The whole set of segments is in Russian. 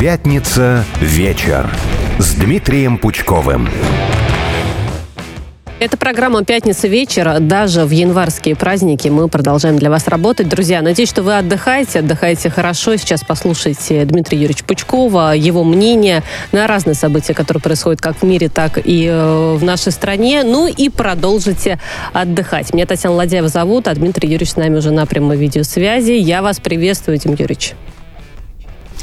Пятница вечер с Дмитрием Пучковым. Это программа «Пятница вечер». Даже в январские праздники мы продолжаем для вас работать. Друзья, надеюсь, что вы отдыхаете, отдыхаете хорошо. Сейчас послушайте Дмитрия Юрьевича Пучкова, его мнение на разные события, которые происходят как в мире, так и э, в нашей стране. Ну и продолжите отдыхать. Меня Татьяна Ладяева зовут, а Дмитрий Юрьевич с нами уже на прямой видеосвязи. Я вас приветствую, Дмитрий Юрьевич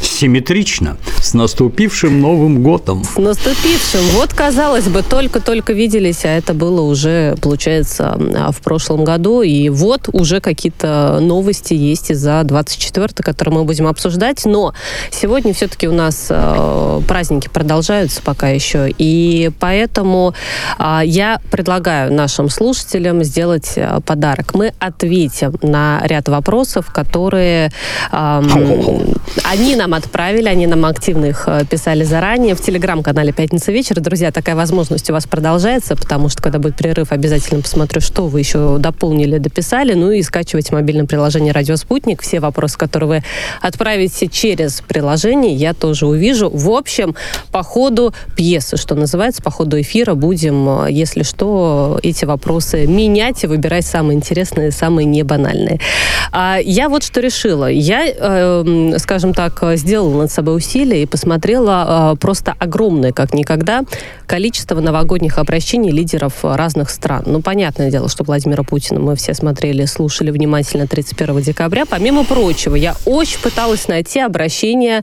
симметрично. С наступившим Новым годом. С наступившим. Вот, казалось бы, только-только виделись, а это было уже, получается, а, в прошлом году. И вот уже какие-то новости есть из-за 24 которые мы будем обсуждать. Но сегодня все-таки у нас э, праздники продолжаются пока еще. И поэтому э, я предлагаю нашим слушателям сделать э, подарок. Мы ответим на ряд вопросов, которые э, они нам отправили, они нам активно их э, писали заранее в телеграм-канале «Пятница вечер». Друзья, такая возможность у вас продолжается, потому что, когда будет перерыв, обязательно посмотрю, что вы еще дополнили, дописали. Ну и скачивайте мобильное приложение «Радио Спутник». Все вопросы, которые вы отправите через приложение, я тоже увижу. В общем, по ходу пьесы, что называется, по ходу эфира будем, э, если что, эти вопросы менять и выбирать самые интересные, самые небанальные. А я вот что решила. Я, э, скажем так, сделала над собой усилия и посмотрела э, просто огромное, как никогда, количество новогодних обращений лидеров разных стран. Ну, понятное дело, что Владимира Путина мы все смотрели, слушали внимательно 31 декабря. Помимо прочего, я очень пыталась найти обращение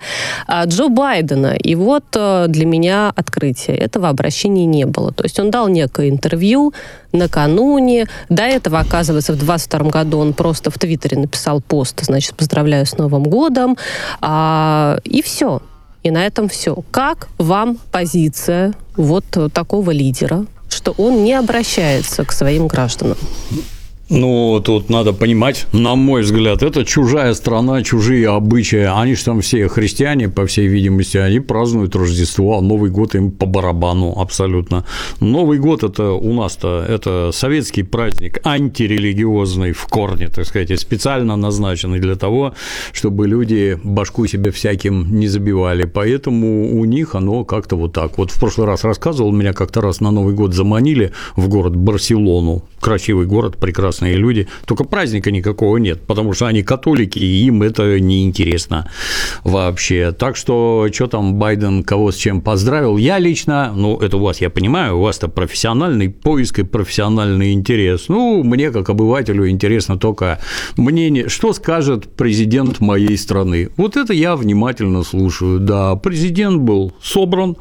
э, Джо Байдена. И вот э, для меня открытие. Этого обращения не было. То есть он дал некое интервью накануне. До этого, оказывается, в 22 году он просто в Твиттере написал пост, значит, поздравляю с Новым годом. А, и все. И на этом все. Как вам позиция вот такого лидера, что он не обращается к своим гражданам? Ну, тут надо понимать, на мой взгляд, это чужая страна, чужие обычаи. Они же там все христиане, по всей видимости, они празднуют Рождество, а Новый год им по барабану абсолютно. Новый год – это у нас-то это советский праздник, антирелигиозный в корне, так сказать, специально назначенный для того, чтобы люди башку себе всяким не забивали. Поэтому у них оно как-то вот так. Вот в прошлый раз рассказывал, меня как-то раз на Новый год заманили в город Барселону. Красивый город, прекрасный прекрасные люди, только праздника никакого нет, потому что они католики, и им это неинтересно вообще. Так что, что там Байден кого с чем поздравил, я лично, ну, это у вас, я понимаю, у вас-то профессиональный поиск и профессиональный интерес. Ну, мне, как обывателю, интересно только мнение, что скажет президент моей страны. Вот это я внимательно слушаю. Да, президент был собран,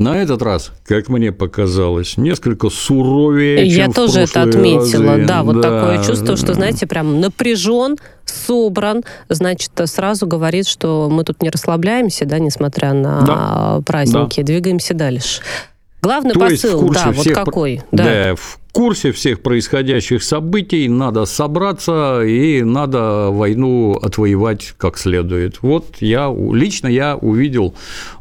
на этот раз, как мне показалось, несколько суровее, Я чем тоже в это отметила. разы. Да, вот да, такое чувство, что, да. знаете, прям напряжен, собран, значит, сразу говорит, что мы тут не расслабляемся, да, несмотря на Да. праздники, двигаемся дальше. Главный То посыл, да, вот какой. Да. Да. в курсе всех происходящих событий, надо собраться и надо войну отвоевать как следует. Вот я лично я увидел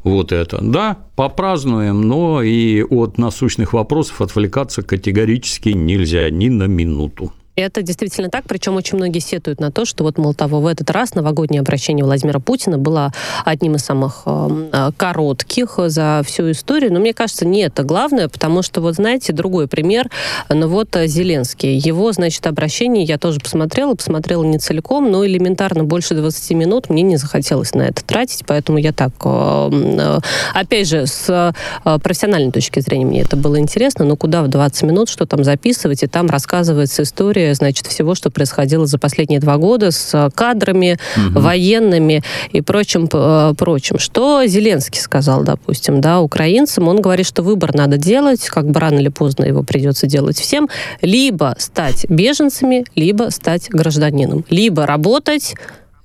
вот это. Да, попразднуем, но и от насущных вопросов отвлекаться категорически нельзя ни на минуту. Это действительно так, причем очень многие сетуют на то, что вот, мол, того в этот раз новогоднее обращение Владимира Путина было одним из самых э, э, коротких за всю историю, но мне кажется, не это главное, потому что, вот знаете, другой пример, ну вот э, Зеленский, его, значит, обращение я тоже посмотрела, посмотрела не целиком, но элементарно больше 20 минут мне не захотелось на это тратить, поэтому я так, э, э, опять же, с э, профессиональной точки зрения мне это было интересно, но куда в 20 минут, что там записывать, и там рассказывается история значит, всего, что происходило за последние два года с э, кадрами, угу. военными и прочим, э, прочим. Что Зеленский сказал, допустим, да, украинцам? Он говорит, что выбор надо делать, как бы рано или поздно его придется делать всем, либо стать беженцами, либо стать гражданином, либо работать,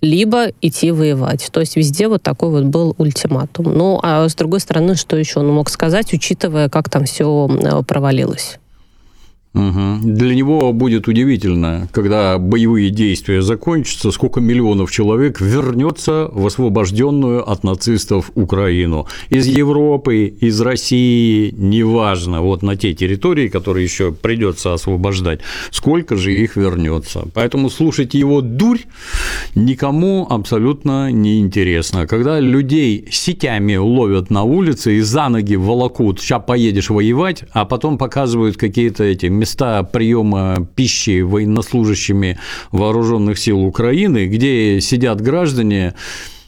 либо идти воевать. То есть везде вот такой вот был ультиматум. Ну, а с другой стороны, что еще он мог сказать, учитывая, как там все провалилось? Угу. Для него будет удивительно, когда боевые действия закончатся, сколько миллионов человек вернется в освобожденную от нацистов Украину. Из Европы, из России, неважно, вот на те территории, которые еще придется освобождать, сколько же их вернется. Поэтому слушать его дурь никому абсолютно не интересно. Когда людей сетями ловят на улице и за ноги волокут, сейчас поедешь воевать, а потом показывают какие-то эти места приема пищи военнослужащими вооруженных сил Украины, где сидят граждане,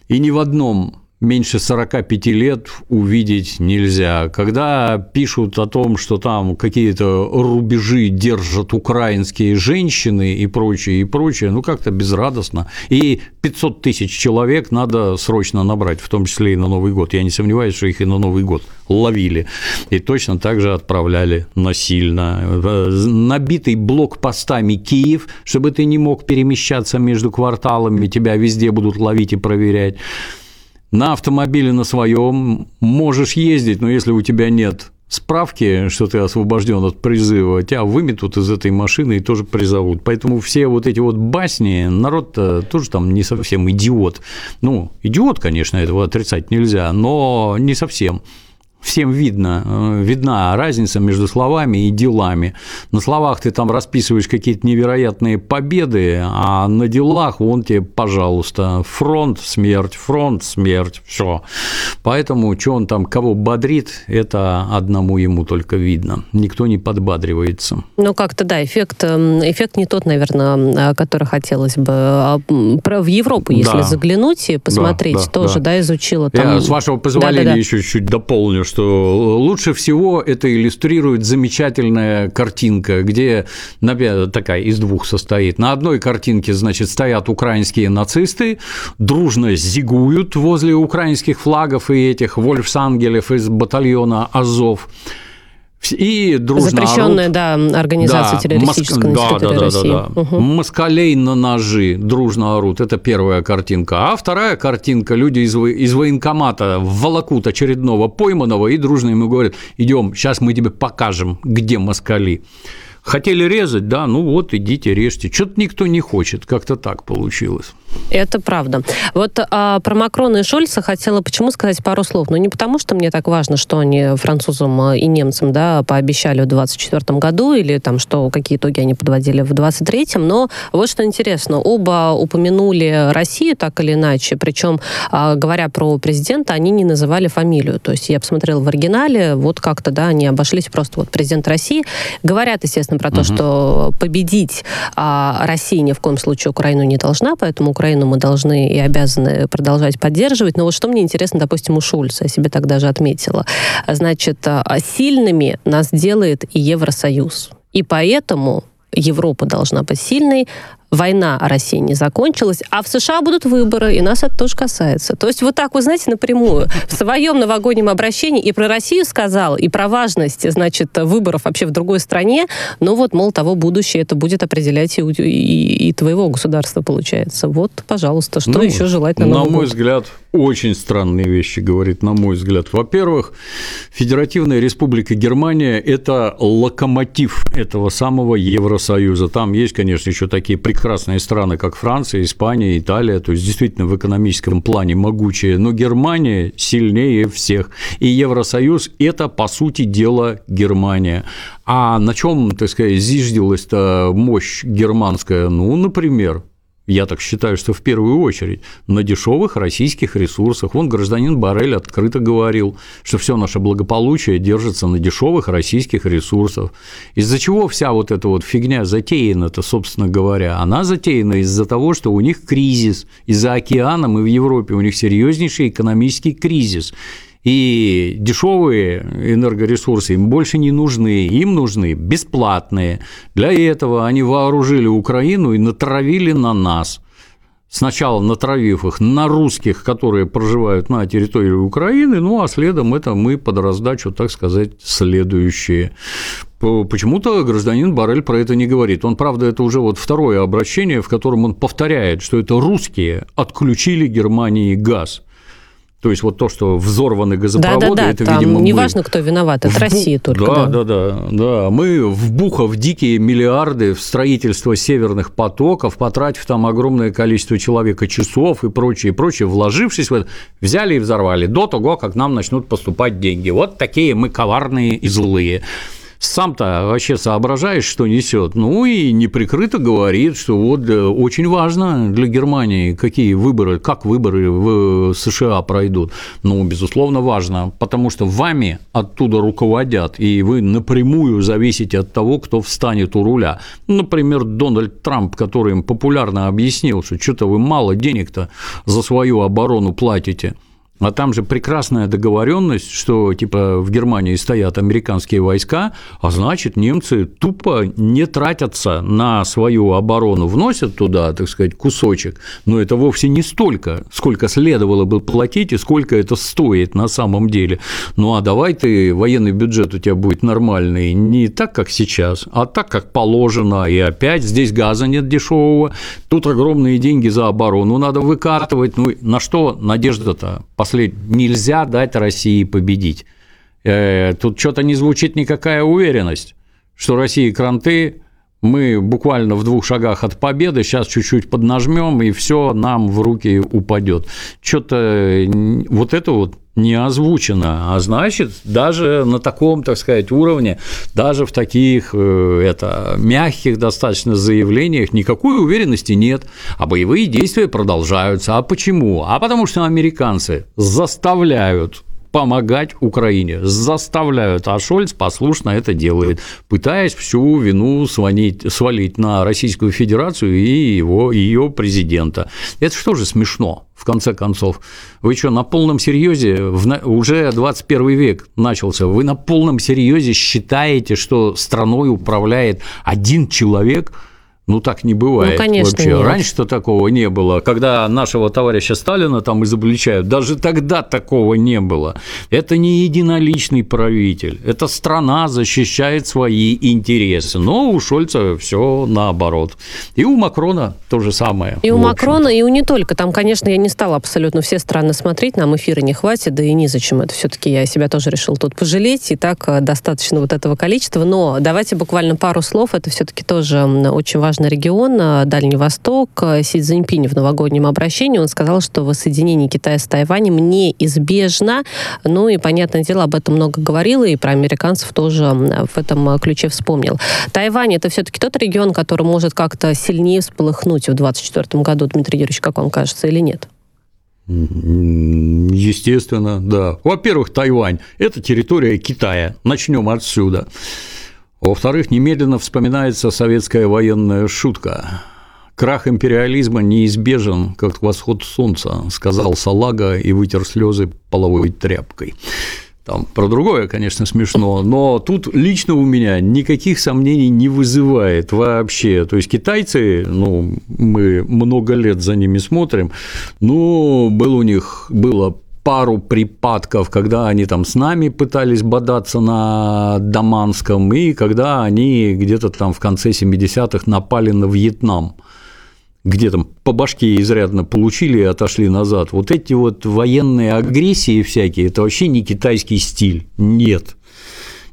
и ни в одном меньше 45 лет увидеть нельзя. Когда пишут о том, что там какие-то рубежи держат украинские женщины и прочее, и прочее, ну как-то безрадостно. И 500 тысяч человек надо срочно набрать, в том числе и на Новый год. Я не сомневаюсь, что их и на Новый год ловили. И точно так же отправляли насильно. Набитый блокпостами Киев, чтобы ты не мог перемещаться между кварталами, тебя везде будут ловить и проверять на автомобиле на своем можешь ездить, но если у тебя нет справки, что ты освобожден от призыва, тебя выметут из этой машины и тоже призовут. Поэтому все вот эти вот басни, народ тоже там не совсем идиот. Ну, идиот, конечно, этого отрицать нельзя, но не совсем всем видно, э, видна разница между словами и делами. На словах ты там расписываешь какие-то невероятные победы, а на делах вон тебе, пожалуйста, фронт, смерть, фронт, смерть, все. Поэтому, что он там кого бодрит, это одному ему только видно. Никто не подбадривается. Ну, как-то, да, эффект, эм, эффект не тот, наверное, который хотелось бы. А, про в Европу, если да. заглянуть и посмотреть, да, да, тоже, да, да изучила. Там... Я, с вашего позволения, да, да, да. еще чуть дополню, что что лучше всего это иллюстрирует замечательная картинка, где такая из двух состоит. На одной картинке, значит, стоят украинские нацисты, дружно зигуют возле украинских флагов и этих вольфсангелев из батальона Азов и дружно Запрещенная, орут. да, организация да, террористическая моск... да, да, да, России. Да, да, Угу. Москалей на ножи дружно орут. Это первая картинка. А вторая картинка. Люди из, из военкомата волокут очередного пойманного и дружно ему говорят, идем, сейчас мы тебе покажем, где москали. Хотели резать, да, ну вот идите режьте. Что-то никто не хочет, как-то так получилось. Это правда. Вот а, про Макрона и Шольца хотела почему сказать пару слов. Ну, не потому, что мне так важно, что они французам а, и немцам да, пообещали в 2024 году, или там, что какие итоги они подводили в 2023, но вот что интересно. Оба упомянули Россию так или иначе, причем, а, говоря про президента, они не называли фамилию. То есть я посмотрела в оригинале, вот как-то, да, они обошлись просто вот президент России. Говорят, естественно, про то, угу. что победить а, Россия ни в коем случае Украину не должна, поэтому Украину мы должны и обязаны продолжать поддерживать. Но вот что мне интересно, допустим, у Шульца, я себе так даже отметила. Значит, а, сильными нас делает и Евросоюз. И поэтому Европа должна быть сильной, война России не закончилась, а в США будут выборы, и нас это тоже касается. То есть вот так, вы знаете, напрямую в своем новогоднем обращении и про Россию сказал, и про важность, значит, выборов вообще в другой стране, ну вот, мол, того будущее это будет определять и, и, и твоего государства, получается. Вот, пожалуйста, что ну, еще желать на Новый На мой взгляд, очень странные вещи говорит, на мой взгляд. Во-первых, Федеративная Республика Германия – это локомотив этого самого Евросоюза. Там есть, конечно, еще такие прекрасные страны, как Франция, Испания, Италия, то есть действительно в экономическом плане могучие, но Германия сильнее всех. И Евросоюз – это, по сути дела, Германия. А на чем, так сказать, зиждилась-то мощь германская? Ну, например, я так считаю, что в первую очередь на дешевых российских ресурсах. Вон гражданин Барель открыто говорил, что все наше благополучие держится на дешевых российских ресурсах. Из-за чего вся вот эта вот фигня затеяна-то, собственно говоря? Она затеяна из-за того, что у них кризис. из-за океаном и в Европе у них серьезнейший экономический кризис. И дешевые энергоресурсы им больше не нужны, им нужны бесплатные. Для этого они вооружили Украину и натравили на нас. Сначала натравив их на русских, которые проживают на территории Украины, ну а следом это мы под раздачу, так сказать, следующие. Почему-то гражданин Барель про это не говорит. Он, правда, это уже вот второе обращение, в котором он повторяет, что это русские отключили Германии газ. То есть вот то, что взорваны газопроводы, да, да, да, это, там видимо, неважно, кто виноват, это в... Россия только. Да, да, да, да, да. Мы, вбухав дикие миллиарды в строительство северных потоков, потратив там огромное количество человека часов и прочее, и прочее, вложившись в это, взяли и взорвали до того, как нам начнут поступать деньги. Вот такие мы коварные и злые. Сам-то вообще соображаешь, что несет. Ну и неприкрыто говорит, что вот э, очень важно для Германии, какие выборы, как выборы в США пройдут. Ну, безусловно, важно, потому что вами оттуда руководят, и вы напрямую зависите от того, кто встанет у руля. Например, Дональд Трамп, который им популярно объяснил, что что-то вы мало денег-то за свою оборону платите – а там же прекрасная договоренность, что типа в Германии стоят американские войска, а значит немцы тупо не тратятся на свою оборону, вносят туда, так сказать, кусочек, но это вовсе не столько, сколько следовало бы платить и сколько это стоит на самом деле. Ну а давай ты военный бюджет у тебя будет нормальный, не так, как сейчас, а так, как положено, и опять здесь газа нет дешевого, тут огромные деньги за оборону надо выкатывать, ну на что надежда-то? Послед... нельзя дать России победить. Э, тут что-то не звучит никакая уверенность, что Россия кранты, мы буквально в двух шагах от победы, сейчас чуть-чуть поднажмем, и все нам в руки упадет. Что-то вот это вот не озвучено, а значит, даже на таком, так сказать, уровне, даже в таких э, это, мягких достаточно заявлениях никакой уверенности нет, а боевые действия продолжаются. А почему? А потому что американцы заставляют помогать Украине, заставляют, а Шольц послушно это делает, пытаясь всю вину свалить, свалить на Российскую Федерацию и его, ее президента. Это что же смешно, в конце концов? Вы что, на полном серьезе, уже 21 век начался, вы на полном серьезе считаете, что страной управляет один человек – ну, так не бывает ну, конечно, вообще. Нет. Раньше-то такого не было. Когда нашего товарища Сталина там изобличают, даже тогда такого не было. Это не единоличный правитель, это страна защищает свои интересы. Но у Шольца все наоборот. И у Макрона то же самое. И у Макрона, и у не только. Там, конечно, я не стала абсолютно все страны смотреть, нам эфира не хватит, да и незачем это. Все-таки я себя тоже решил тут пожалеть, и так э, достаточно вот этого количества. Но давайте буквально пару слов, это все-таки тоже очень важно важный регион, э, Дальний Восток. Э, Си Цзиньпинь в новогоднем обращении, он сказал, что воссоединение Китая с Тайванем неизбежно. Ну и, понятное дело, об этом много говорил, и про американцев тоже в этом э, ключе вспомнил. Тайвань – это все-таки тот регион, который может как-то сильнее всполыхнуть в 2024 году, Дмитрий Юрьевич, как вам кажется, или нет? Естественно, да. Во-первых, Тайвань – это территория Китая. Начнем отсюда. Во-вторых, немедленно вспоминается советская военная шутка. Крах империализма неизбежен, как восход солнца, сказал Салага и вытер слезы половой тряпкой. Там про другое, конечно, смешно, но тут лично у меня никаких сомнений не вызывает вообще. То есть китайцы, ну, мы много лет за ними смотрим, ну, был у них, было пару припадков, когда они там с нами пытались бодаться на Даманском, и когда они где-то там в конце 70-х напали на Вьетнам где там по башке изрядно получили и отошли назад. Вот эти вот военные агрессии всякие, это вообще не китайский стиль. Нет.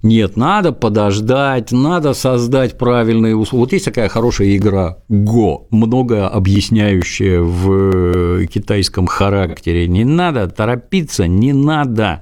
Нет, надо подождать, надо создать правильные условия. Вот есть такая хорошая игра Го, много объясняющая в китайском характере. Не надо торопиться, не надо.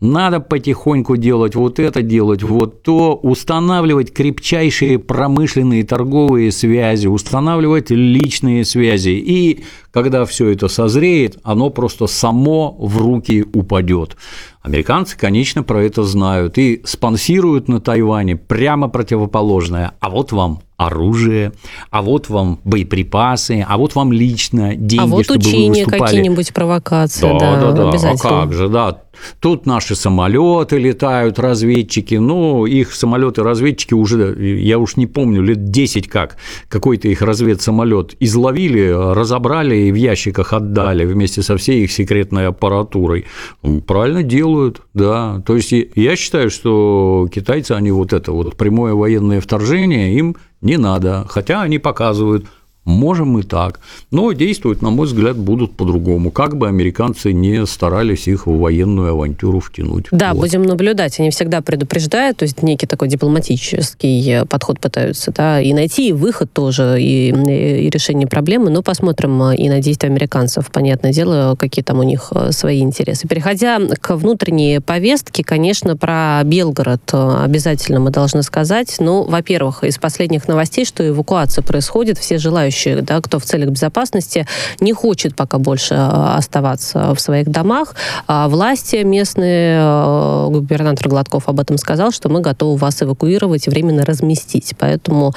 Надо потихоньку делать вот это, делать вот то, устанавливать крепчайшие промышленные торговые связи, устанавливать личные связи. И когда все это созреет, оно просто само в руки упадет. Американцы, конечно, про это знают и спонсируют на Тайване прямо противоположное. А вот вам оружие, а вот вам боеприпасы, а вот вам лично деньги, а вот чтобы учения вы выступали. какие-нибудь провокации, да, да, да, да, обязательно. А как же, да. Тут наши самолеты летают, разведчики, ну, их самолеты-разведчики уже, я уж не помню, лет 10 как, какой-то их разведсамолет изловили, разобрали и в ящиках отдали вместе со всей их секретной аппаратурой. Ну, правильно делают, да. То есть я считаю, что китайцы, они вот это вот прямое военное вторжение, им не надо, хотя они показывают, Можем и так. Но действовать, на мой взгляд, будут по-другому. Как бы американцы не старались их в военную авантюру втянуть. Да, вот. будем наблюдать. Они всегда предупреждают, то есть некий такой дипломатический подход пытаются, да, и найти и выход тоже, и, и решение проблемы. Но посмотрим и на действия американцев. Понятное дело, какие там у них э, свои интересы. Переходя к внутренней повестке, конечно, про Белгород э, обязательно мы должны сказать. Ну, во-первых, из последних новостей, что эвакуация происходит, все желающие желающих, да, кто в целях безопасности не хочет пока больше а, оставаться в своих домах. А власти местные, а, губернатор Гладков об этом сказал, что мы готовы вас эвакуировать и временно разместить. Поэтому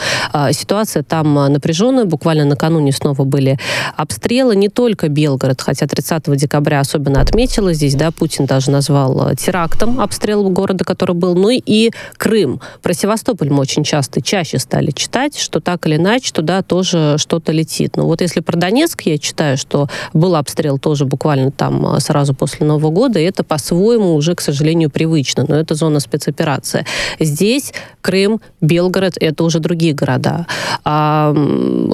ситуация там напряженная. Буквально накануне снова были обстрелы. Не только Белгород, хотя 30 декабря особенно отметила здесь, да, Путин даже назвал терактом обстрел города, который был, ну и Крым. Про Севастополь мы очень часто, чаще стали читать, что так или иначе туда тоже что-то летит. Но вот если про Донецк я читаю, что был обстрел тоже буквально там а, сразу после Нового года, и это по-своему уже, к сожалению, привычно, но это зона спецоперации. Здесь Крым, Белгород, это уже другие города. А,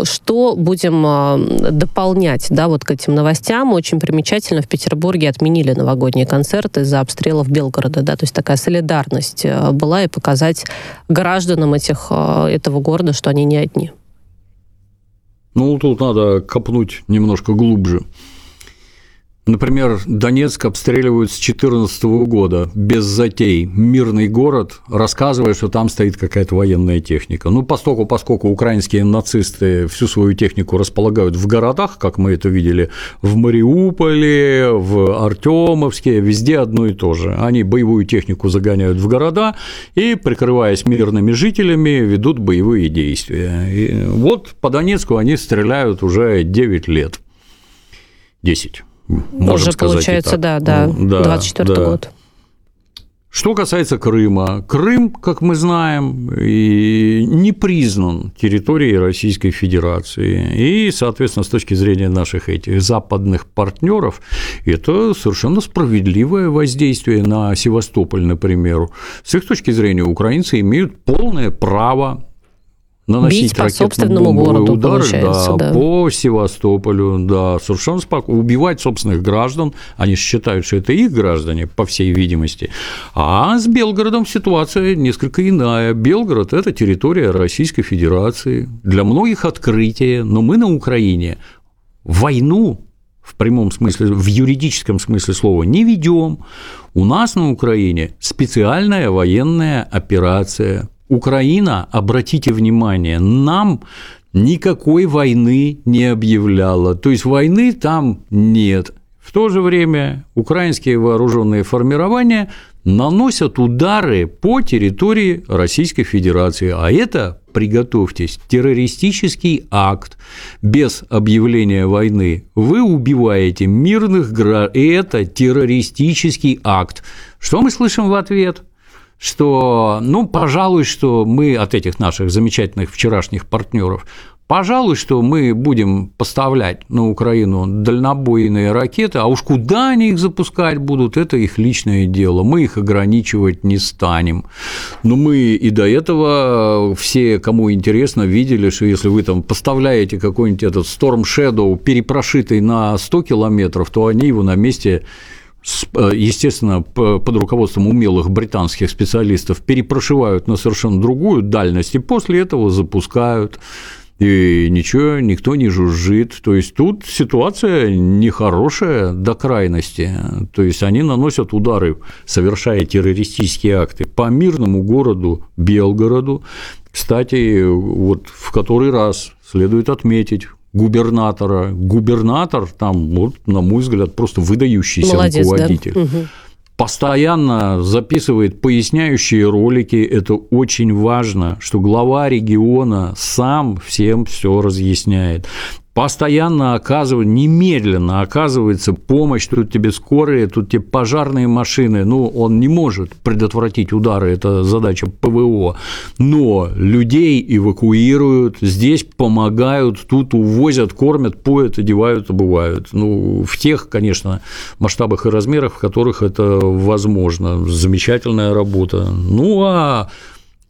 что будем а, дополнять, да, вот к этим новостям? Очень примечательно, в Петербурге отменили новогодние концерты из-за обстрелов Белгорода, да, то есть такая солидарность а, была, и показать гражданам этих, этого города, что они не одни. Ну, тут надо копнуть немножко глубже. Например, Донецк обстреливают с 2014 года без затей. Мирный город, рассказывая, что там стоит какая-то военная техника. Ну, поскольку, поскольку украинские нацисты всю свою технику располагают в городах, как мы это видели в Мариуполе, в Артемовске, везде одно и то же. Они боевую технику загоняют в города и, прикрываясь мирными жителями, ведут боевые действия. И вот по Донецку они стреляют уже 9 лет. 10 можем Уже сказать получается, да, да, да, 24 да. год. Что касается Крыма, Крым, как мы знаем, и не признан территорией Российской Федерации. И, соответственно, с точки зрения наших этих западных партнеров, это совершенно справедливое воздействие на Севастополь, например. С их точки зрения, украинцы имеют полное право наносить Бить по собственному городу, удары, да, да, по Севастополю, да, совершенно спокойно, убивать собственных граждан, они считают, что это их граждане, по всей видимости, а с Белгородом ситуация несколько иная. Белгород – это территория Российской Федерации, для многих открытие, но мы на Украине войну в прямом смысле, в юридическом смысле слова не ведем. У нас на Украине специальная военная операция Украина, обратите внимание, нам никакой войны не объявляла. То есть войны там нет. В то же время украинские вооруженные формирования наносят удары по территории Российской Федерации. А это, приготовьтесь, террористический акт без объявления войны. Вы убиваете мирных граждан. И это террористический акт. Что мы слышим в ответ? Что, ну, пожалуй, что мы от этих наших замечательных вчерашних партнеров Пожалуй, что мы будем поставлять на Украину дальнобойные ракеты, а уж куда они их запускать будут, это их личное дело. Мы их ограничивать не станем. Но мы и до этого все, кому интересно, видели, что если вы там поставляете какой-нибудь этот Storm Shadow, перепрошитый на 100 километров, то они его на месте естественно, под руководством умелых британских специалистов перепрошивают на совершенно другую дальность и после этого запускают и ничего, никто не жужжит. То есть тут ситуация нехорошая до крайности. То есть они наносят удары, совершая террористические акты по мирному городу Белгороду. Кстати, вот в который раз следует отметить, губернатора. Губернатор там, вот, на мой взгляд, просто выдающийся Молодец, руководитель. Да? Угу. Постоянно записывает поясняющие ролики. Это очень важно, что глава региона сам всем все разъясняет постоянно оказывает, немедленно оказывается помощь, тут тебе скорые, тут тебе пожарные машины, ну, он не может предотвратить удары, это задача ПВО, но людей эвакуируют, здесь помогают, тут увозят, кормят, поят, одевают, обувают. Ну, в тех, конечно, масштабах и размерах, в которых это возможно. Замечательная работа. Ну, а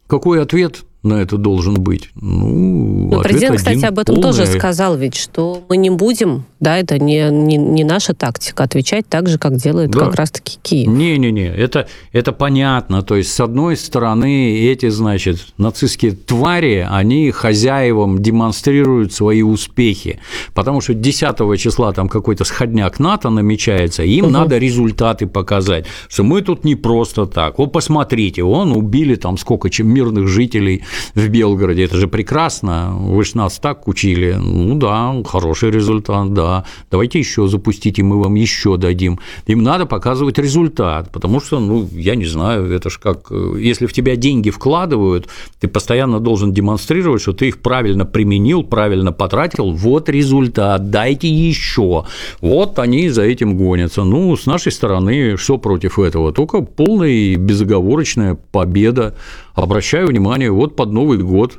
какой ответ на это должен быть? Ну, Но президент, кстати, об этом полное... тоже сказал ведь, что мы не будем, да, это не, не, не наша тактика, отвечать так же, как делает да. как раз-таки Киев. Не-не-не, это, это понятно. То есть, с одной стороны, эти, значит, нацистские твари, они хозяевам демонстрируют свои успехи, потому что 10 числа там какой-то сходняк НАТО намечается, им угу. надо результаты показать, что мы тут не просто так. Вот посмотрите, он убили там сколько чем мирных жителей в Белгороде, это же прекрасно, вы же нас так учили, ну да, хороший результат, да, давайте еще запустите, мы вам еще дадим. Им надо показывать результат, потому что, ну, я не знаю, это же как, если в тебя деньги вкладывают, ты постоянно должен демонстрировать, что ты их правильно применил, правильно потратил, вот результат, дайте еще. Вот они за этим гонятся. Ну, с нашей стороны, что против этого? Только полная и безоговорочная победа. Обращаю внимание, вот под Новый год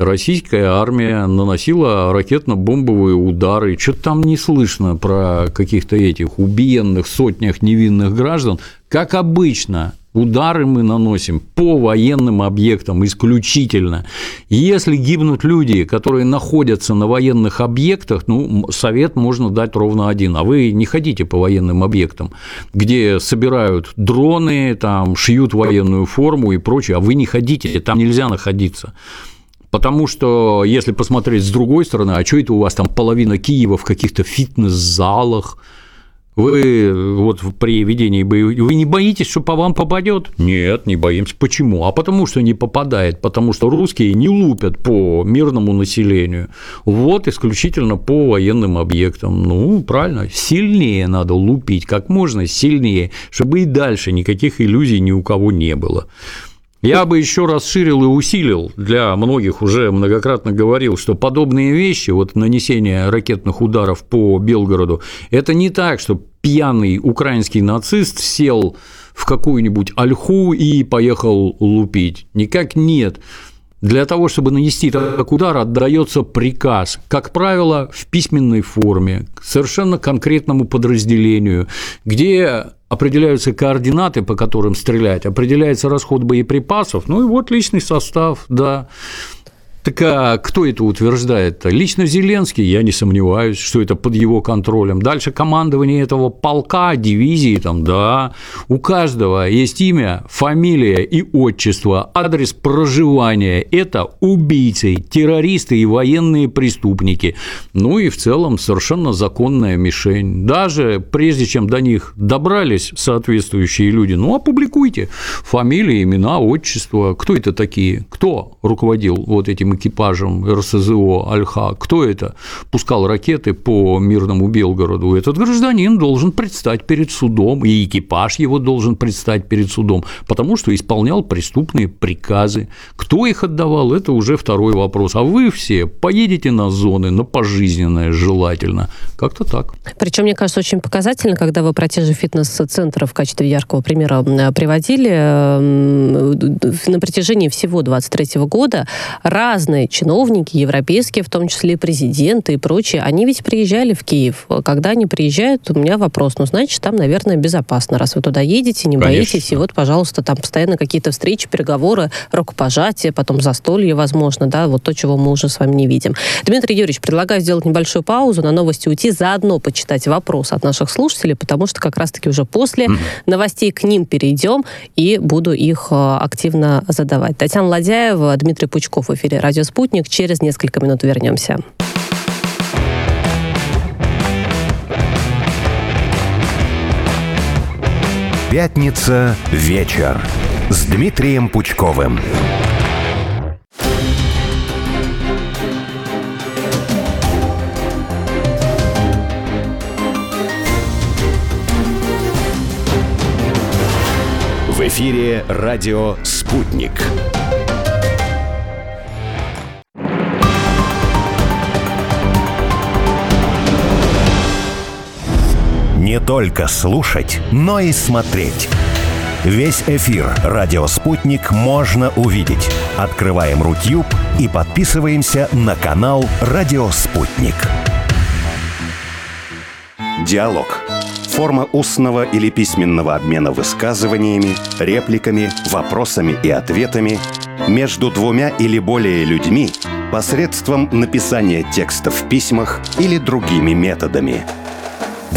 российская армия наносила ракетно-бомбовые удары. Что-то там не слышно про каких-то этих убиенных сотнях невинных граждан. Как обычно, удары мы наносим по военным объектам исключительно. Если гибнут люди, которые находятся на военных объектах, ну, совет можно дать ровно один. А вы не ходите по военным объектам, где собирают дроны, там, шьют военную форму и прочее, а вы не ходите, там нельзя находиться. Потому что, если посмотреть с другой стороны, а что это у вас там половина Киева в каких-то фитнес-залах, вы вот при ведении боевых, вы не боитесь, что по вам попадет? Нет, не боимся. Почему? А потому что не попадает, потому что русские не лупят по мирному населению. Вот исключительно по военным объектам. Ну, правильно, сильнее надо лупить, как можно сильнее, чтобы и дальше никаких иллюзий ни у кого не было. Я бы еще расширил и усилил, для многих уже многократно говорил, что подобные вещи, вот нанесение ракетных ударов по Белгороду, это не так, что пьяный украинский нацист сел в какую-нибудь ольху и поехал лупить. Никак нет. Для того, чтобы нанести такой удар, отдается приказ, как правило, в письменной форме, к совершенно конкретному подразделению, где определяются координаты, по которым стрелять, определяется расход боеприпасов, ну и вот личный состав, да. Так а кто это утверждает? Лично Зеленский, я не сомневаюсь, что это под его контролем. Дальше командование этого полка, дивизии, там, да, у каждого есть имя, фамилия и отчество, адрес проживания. Это убийцы, террористы и военные преступники. Ну и в целом совершенно законная мишень. Даже прежде чем до них добрались соответствующие люди, ну, опубликуйте фамилии, имена, отчество. Кто это такие? Кто руководил вот этим этим экипажем РСЗО «Альха», кто это пускал ракеты по мирному Белгороду, этот гражданин должен предстать перед судом, и экипаж его должен предстать перед судом, потому что исполнял преступные приказы. Кто их отдавал, это уже второй вопрос. А вы все поедете на зоны, на пожизненное желательно. Как-то так. Причем, мне кажется, очень показательно, когда вы про те же фитнес-центры в качестве яркого примера приводили на протяжении всего 23 года раз разные чиновники, европейские, в том числе президенты и прочие, они ведь приезжали в Киев. Когда они приезжают, у меня вопрос, ну, значит, там, наверное, безопасно, раз вы туда едете, не Конечно. боитесь, и вот, пожалуйста, там постоянно какие-то встречи, переговоры, рукопожатия, потом застолье, возможно, да, вот то, чего мы уже с вами не видим. Дмитрий Юрьевич, предлагаю сделать небольшую паузу, на новости уйти, заодно почитать вопрос от наших слушателей, потому что как раз-таки уже после mm-hmm. новостей к ним перейдем и буду их э, активно задавать. Татьяна Ладяева, Дмитрий Пучков в эфире «Радио Спутник». Через несколько минут вернемся. Пятница вечер с Дмитрием Пучковым. В эфире радио «Спутник». Не только слушать, но и смотреть. Весь эфир «Радио Спутник» можно увидеть. Открываем Рутюб и подписываемся на канал «Радио Спутник». Диалог. Форма устного или письменного обмена высказываниями, репликами, вопросами и ответами между двумя или более людьми посредством написания текста в письмах или другими методами.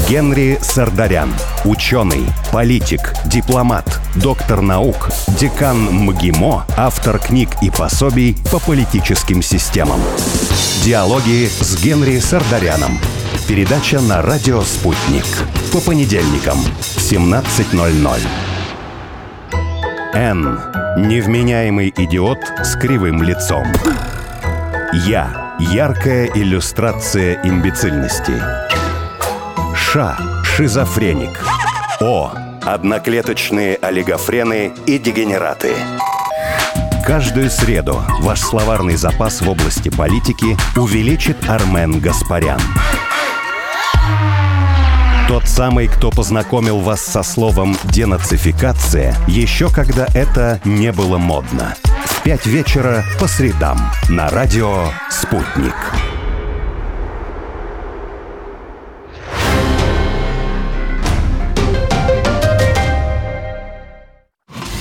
Генри Сардарян. Ученый, политик, дипломат, доктор наук, декан МГИМО, автор книг и пособий по политическим системам. Диалоги с Генри Сардаряном. Передача на радио «Спутник». По понедельникам в 17.00. Н. Невменяемый идиот с кривым лицом. Я. Яркая иллюстрация имбецильности. Ш. Шизофреник. О. Одноклеточные олигофрены и дегенераты. Каждую среду ваш словарный запас в области политики увеличит Армен Гаспарян. Тот самый, кто познакомил вас со словом «денацификация» еще когда это не было модно. В пять вечера по средам на радио «Спутник».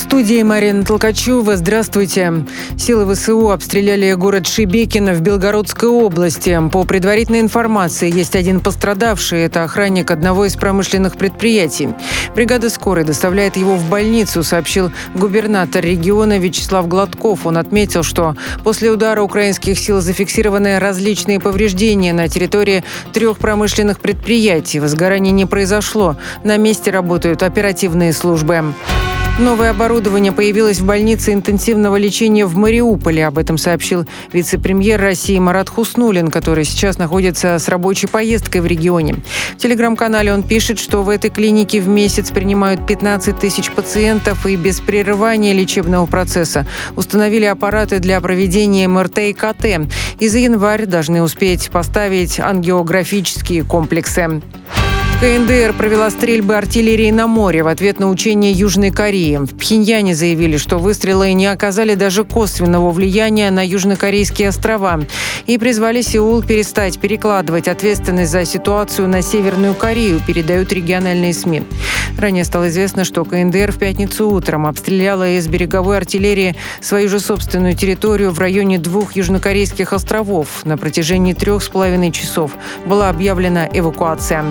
студии Марина Толкачева. Здравствуйте. Силы ВСУ обстреляли город Шибекино в Белгородской области. По предварительной информации, есть один пострадавший. Это охранник одного из промышленных предприятий. Бригада скорой доставляет его в больницу, сообщил губернатор региона Вячеслав Гладков. Он отметил, что после удара украинских сил зафиксированы различные повреждения на территории трех промышленных предприятий. Возгорание не произошло. На месте работают оперативные службы. Новое оборудование появилось в больнице интенсивного лечения в Мариуполе. Об этом сообщил вице-премьер России Марат Хуснулин, который сейчас находится с рабочей поездкой в регионе. В телеграм-канале он пишет, что в этой клинике в месяц принимают 15 тысяч пациентов и без прерывания лечебного процесса установили аппараты для проведения МРТ и КТ. И за январь должны успеть поставить ангиографические комплексы. КНДР провела стрельбы артиллерии на море в ответ на учения Южной Кореи. В Пхеньяне заявили, что выстрелы не оказали даже косвенного влияния на южнокорейские острова и призвали Сеул перестать перекладывать ответственность за ситуацию на Северную Корею, передают региональные СМИ. Ранее стало известно, что КНДР в пятницу утром обстреляла из береговой артиллерии свою же собственную территорию в районе двух южнокорейских островов. На протяжении трех с половиной часов была объявлена эвакуация.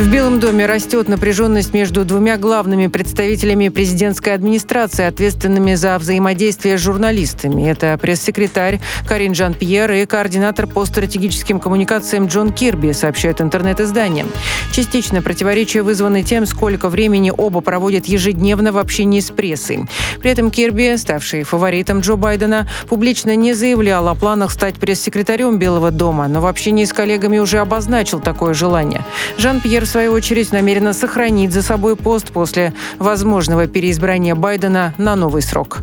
В Белом доме растет напряженность между двумя главными представителями президентской администрации, ответственными за взаимодействие с журналистами. Это пресс-секретарь Карин Жан-Пьер и координатор по стратегическим коммуникациям Джон Кирби, сообщает интернет-издание. Частично противоречия вызваны тем, сколько времени оба проводят ежедневно в общении с прессой. При этом Кирби, ставший фаворитом Джо Байдена, публично не заявлял о планах стать пресс-секретарем Белого дома, но в общении с коллегами уже обозначил такое желание. Жан-Пьер свою очередь, намерена сохранить за собой пост после возможного переизбрания Байдена на новый срок.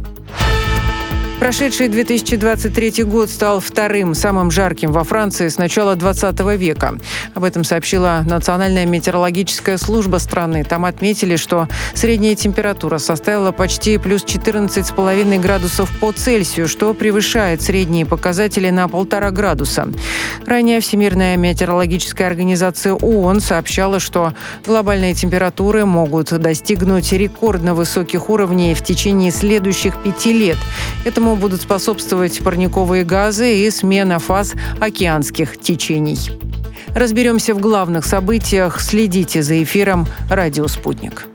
Прошедший 2023 год стал вторым самым жарким во Франции с начала 20 века. Об этом сообщила Национальная метеорологическая служба страны. Там отметили, что средняя температура составила почти плюс 14,5 градусов по Цельсию, что превышает средние показатели на полтора градуса. Ранее Всемирная метеорологическая организация ООН сообщала, что глобальные температуры могут достигнуть рекордно высоких уровней в течение следующих пяти лет. Этому Этому будут способствовать парниковые газы и смена фаз океанских течений. Разберемся в главных событиях. Следите за эфиром «Радио Спутник».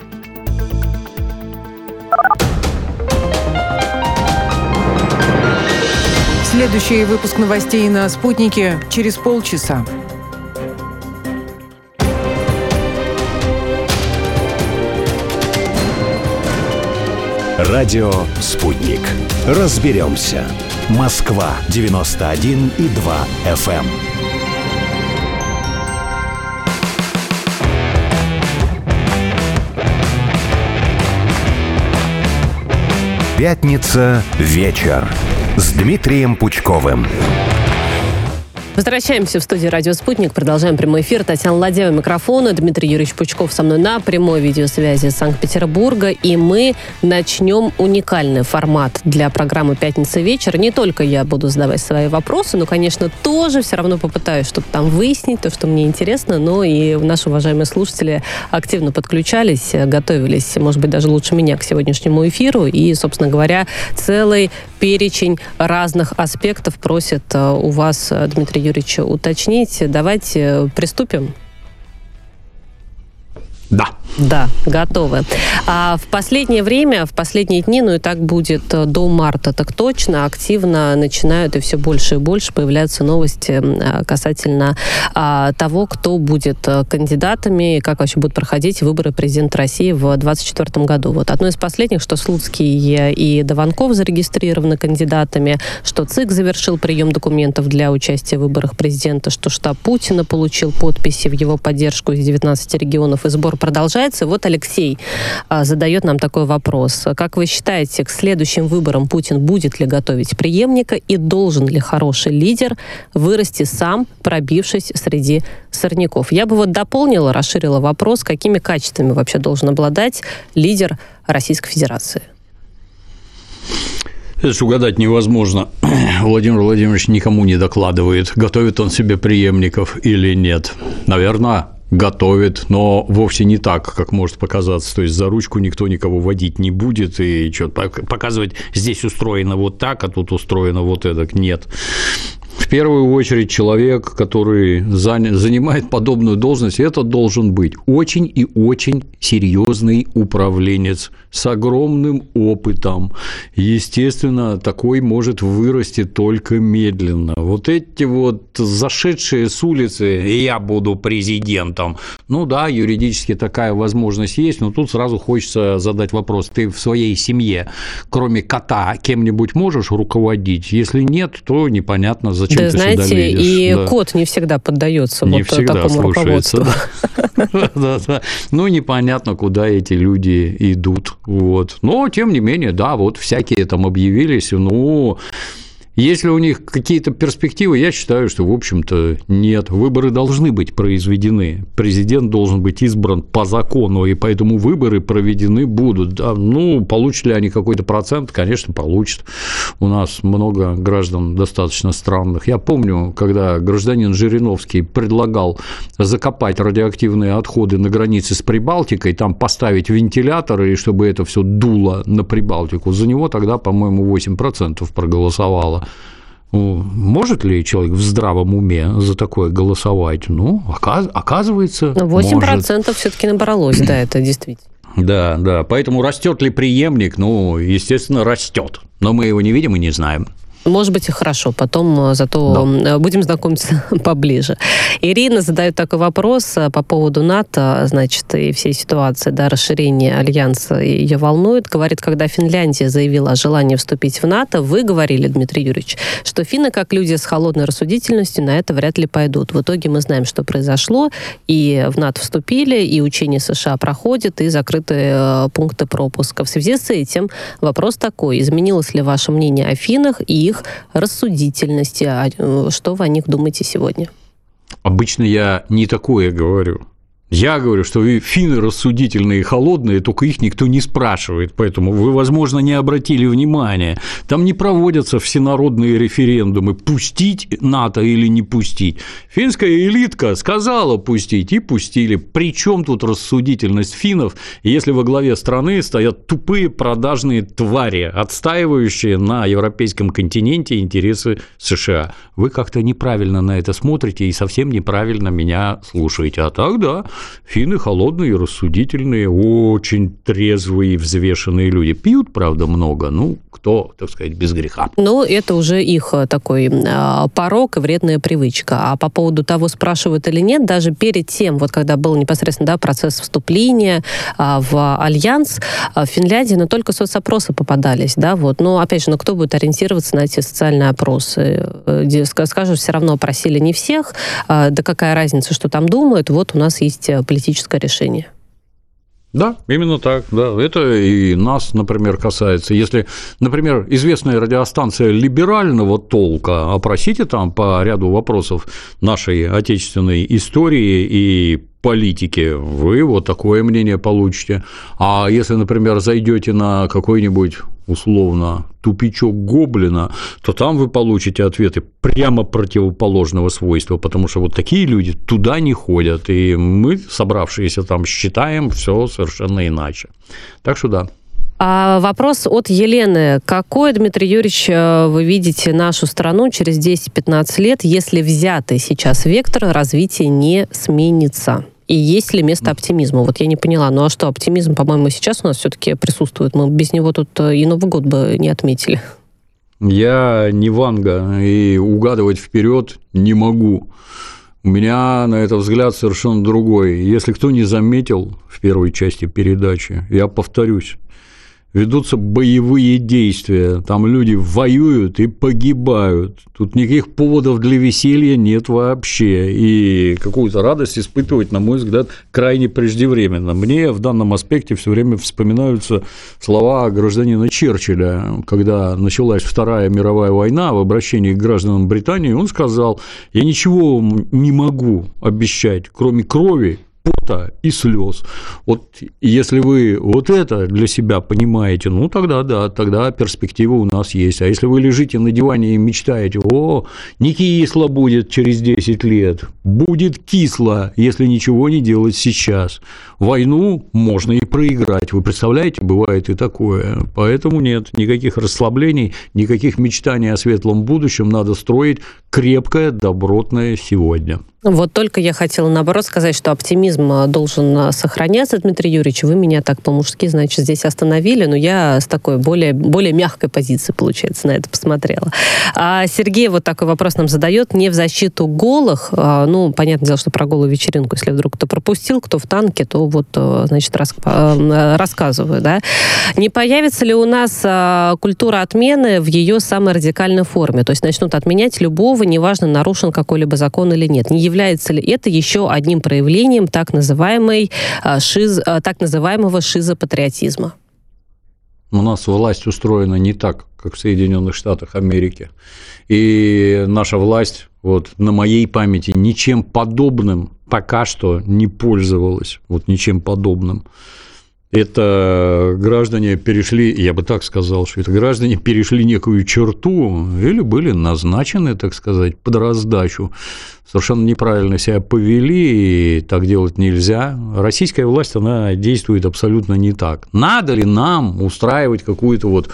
Следующий выпуск новостей на «Спутнике» через полчаса. Радио «Спутник». Разберемся. Москва, 91 и 2 FM. Пятница. Вечер. С Дмитрием Пучковым. Возвращаемся в студию «Радио Спутник». Продолжаем прямой эфир. Татьяна Ладева, микрофона. Дмитрий Юрьевич Пучков со мной на прямой видеосвязи из Санкт-Петербурга. И мы начнем уникальный формат для программы «Пятница вечер». Не только я буду задавать свои вопросы, но, конечно, тоже все равно попытаюсь что-то там выяснить, то, что мне интересно. Но и наши уважаемые слушатели активно подключались, готовились, может быть, даже лучше меня к сегодняшнему эфиру. И, собственно говоря, целый перечень разных аспектов просит э, у вас, э, Дмитрий Юрьевич, уточнить. Давайте приступим. Да. Да, готовы. А в последнее время, в последние дни, ну и так будет э, до марта, так точно, активно начинают и все больше и больше появляются новости э, касательно а, того, кто будет э, кандидатами и как вообще будут проходить выборы президента России в 2024 году. Вот одно из последних, что Слуцкий и Дованков зарегистрированы кандидатами, что ЦИК завершил прием документов для участия в выборах президента, что штаб Путина получил подписи в его поддержку из 19 регионов, и сбор продолжается. Вот Алексей а, задает нам такой вопрос. Как вы считаете, к следующим выборам Путин будет ли готовить преемника и должен ли хороший лидер вырасти сам, пробившись среди сорняков? Я бы вот дополнила, расширила вопрос, какими качествами вообще должен обладать лидер Российской Федерации? Же угадать невозможно. Владимир Владимирович никому не докладывает, готовит он себе преемников или нет. Наверное, готовит, но вовсе не так, как может показаться. То есть за ручку никто никого водить не будет и что-то показывать, здесь устроено вот так, а тут устроено вот это. Нет. В первую очередь человек, который занимает подобную должность, это должен быть очень и очень серьезный управленец с огромным опытом. Естественно, такой может вырасти только медленно. Вот эти вот зашедшие с улицы «я буду президентом», ну да, юридически такая возможность есть, но тут сразу хочется задать вопрос. Ты в своей семье, кроме кота, кем-нибудь можешь руководить? Если нет, то непонятно, зачем да, ты знаете, сюда лезешь. и да. кот не всегда поддается не вот всегда такому слушается, руководству. Ну, непонятно, куда эти люди идут. Вот. Но, тем не менее, да, вот всякие там объявились, ну, если у них какие-то перспективы, я считаю, что, в общем-то, нет. Выборы должны быть произведены. Президент должен быть избран по закону, и поэтому выборы проведены будут. Да, ну, получат ли они какой-то процент? Конечно, получат. У нас много граждан достаточно странных. Я помню, когда гражданин Жириновский предлагал закопать радиоактивные отходы на границе с Прибалтикой, там поставить вентиляторы, и чтобы это все дуло на Прибалтику, за него тогда, по-моему, 8% проголосовало. Может ли человек в здравом уме за такое голосовать? Ну, оказывается, 8% все-таки набралось, да, это действительно. Да, да. Поэтому растет ли преемник? Ну, естественно, растет. Но мы его не видим и не знаем. Может быть и хорошо, потом э, зато да. Э, будем знакомиться поближе. Ирина задает такой вопрос э, по поводу НАТО, значит, и всей ситуации, да, расширения альянса ее волнует. Говорит, когда Финляндия заявила о желании вступить в НАТО, вы говорили, Дмитрий Юрьевич, что финны, как люди с холодной рассудительностью, на это вряд ли пойдут. В итоге мы знаем, что произошло, и в НАТО вступили, и учения США проходят, и закрытые пункты пропуска. В связи с этим вопрос такой, изменилось ли ваше мнение о финнах и их рассудительности. А, э, что вы о них думаете сегодня? Обычно я не такое говорю. Я говорю, что финны рассудительные и холодные, только их никто не спрашивает, поэтому вы, возможно, не обратили внимания. Там не проводятся всенародные референдумы, пустить НАТО или не пустить. Финская элитка сказала пустить и пустили. Причем тут рассудительность финнов, если во главе страны стоят тупые продажные твари, отстаивающие на европейском континенте интересы США. Вы как-то неправильно на это смотрите и совсем неправильно меня слушаете. А так да, Финны холодные, рассудительные, очень трезвые, взвешенные люди. Пьют, правда, много, ну, кто, так сказать, без греха. Ну, это уже их э, такой э, порог и вредная привычка. А по поводу того, спрашивают или нет, даже перед тем, вот когда был непосредственно да, процесс вступления э, в Альянс, э, в Финляндии, но только соцопросы попадались, да, вот. Но, опять же, ну, кто будет ориентироваться на эти социальные опросы? Э, скажут, все равно опросили не всех, э, да какая разница, что там думают, вот у нас есть политическое решение. Да, именно так, да. Это и нас, например, касается. Если, например, известная радиостанция либерального толка, опросите там по ряду вопросов нашей отечественной истории и политики, вы вот такое мнение получите. А если, например, зайдете на какой-нибудь условно тупичок гоблина, то там вы получите ответы прямо противоположного свойства, потому что вот такие люди туда не ходят, и мы, собравшиеся там, считаем все совершенно иначе. Так что да. А вопрос от Елены. Какой, Дмитрий Юрьевич, э, вы видите нашу страну через 10-15 лет, если взятый сейчас вектор развития не сменится? И есть ли место оптимизму? Вот я не поняла. Ну а что, оптимизм, по-моему, сейчас у нас все-таки присутствует. Мы без него тут э, и Новый год бы не отметили. Я не Ванга, и угадывать вперед не могу. У меня на это взгляд совершенно другой. Если кто не заметил в первой части передачи, я повторюсь, ведутся боевые действия, там люди воюют и погибают. Тут никаких поводов для веселья нет вообще, и какую-то радость испытывать, на мой взгляд, крайне преждевременно. Мне в данном аспекте все время вспоминаются слова гражданина Черчилля, когда началась Вторая мировая война в обращении к гражданам Британии, он сказал, я ничего не могу обещать, кроме крови пота и слез. Вот если вы вот это для себя понимаете, ну тогда да, тогда перспектива у нас есть. А если вы лежите на диване и мечтаете, о, не кисло будет через 10 лет, будет кисло, если ничего не делать сейчас. Войну можно и проиграть. Вы представляете, бывает и такое. Поэтому нет, никаких расслаблений, никаких мечтаний о светлом будущем. Надо строить крепкое, добротное сегодня. Вот только я хотела, наоборот, сказать, что оптимизм э, должен э, сохраняться, Дмитрий Юрьевич. Вы меня так по-мужски, значит, здесь остановили, но я с такой более, более мягкой позиции, получается, на это посмотрела. А Сергей вот такой вопрос нам задает. Не в защиту голых, а, ну, понятное дело, что про голую вечеринку, если вдруг кто пропустил, кто в танке, то вот, значит, рас, рассказываю, да. Не появится ли у нас культура отмены в ее самой радикальной форме? То есть начнут отменять любого, неважно, нарушен какой-либо закон или нет. Не является ли это еще одним проявлением так, называемой, а, шиз, а, так называемого шизопатриотизма? У нас власть устроена не так, как в Соединенных Штатах Америки. И наша власть, вот на моей памяти, ничем подобным пока что не пользовалась. Вот ничем подобным это граждане перешли, я бы так сказал, что это граждане перешли некую черту или были назначены, так сказать, под раздачу, совершенно неправильно себя повели, и так делать нельзя. Российская власть, она действует абсолютно не так. Надо ли нам устраивать какую-то вот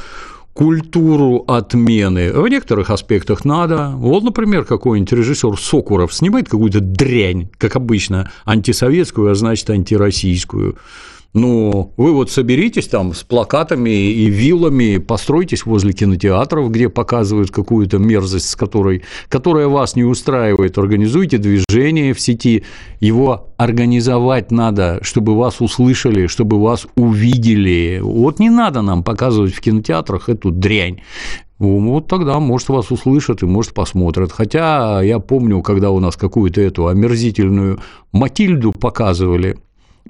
культуру отмены. В некоторых аспектах надо. Вот, например, какой-нибудь режиссер Сокуров снимает какую-то дрянь, как обычно, антисоветскую, а значит, антироссийскую. Ну, вы вот соберитесь там с плакатами и вилами, постройтесь возле кинотеатров, где показывают какую-то мерзость, с которой, которая вас не устраивает, организуйте движение в сети, его организовать надо, чтобы вас услышали, чтобы вас увидели. Вот не надо нам показывать в кинотеатрах эту дрянь. Вот тогда, может, вас услышат и, может, посмотрят. Хотя я помню, когда у нас какую-то эту омерзительную Матильду показывали,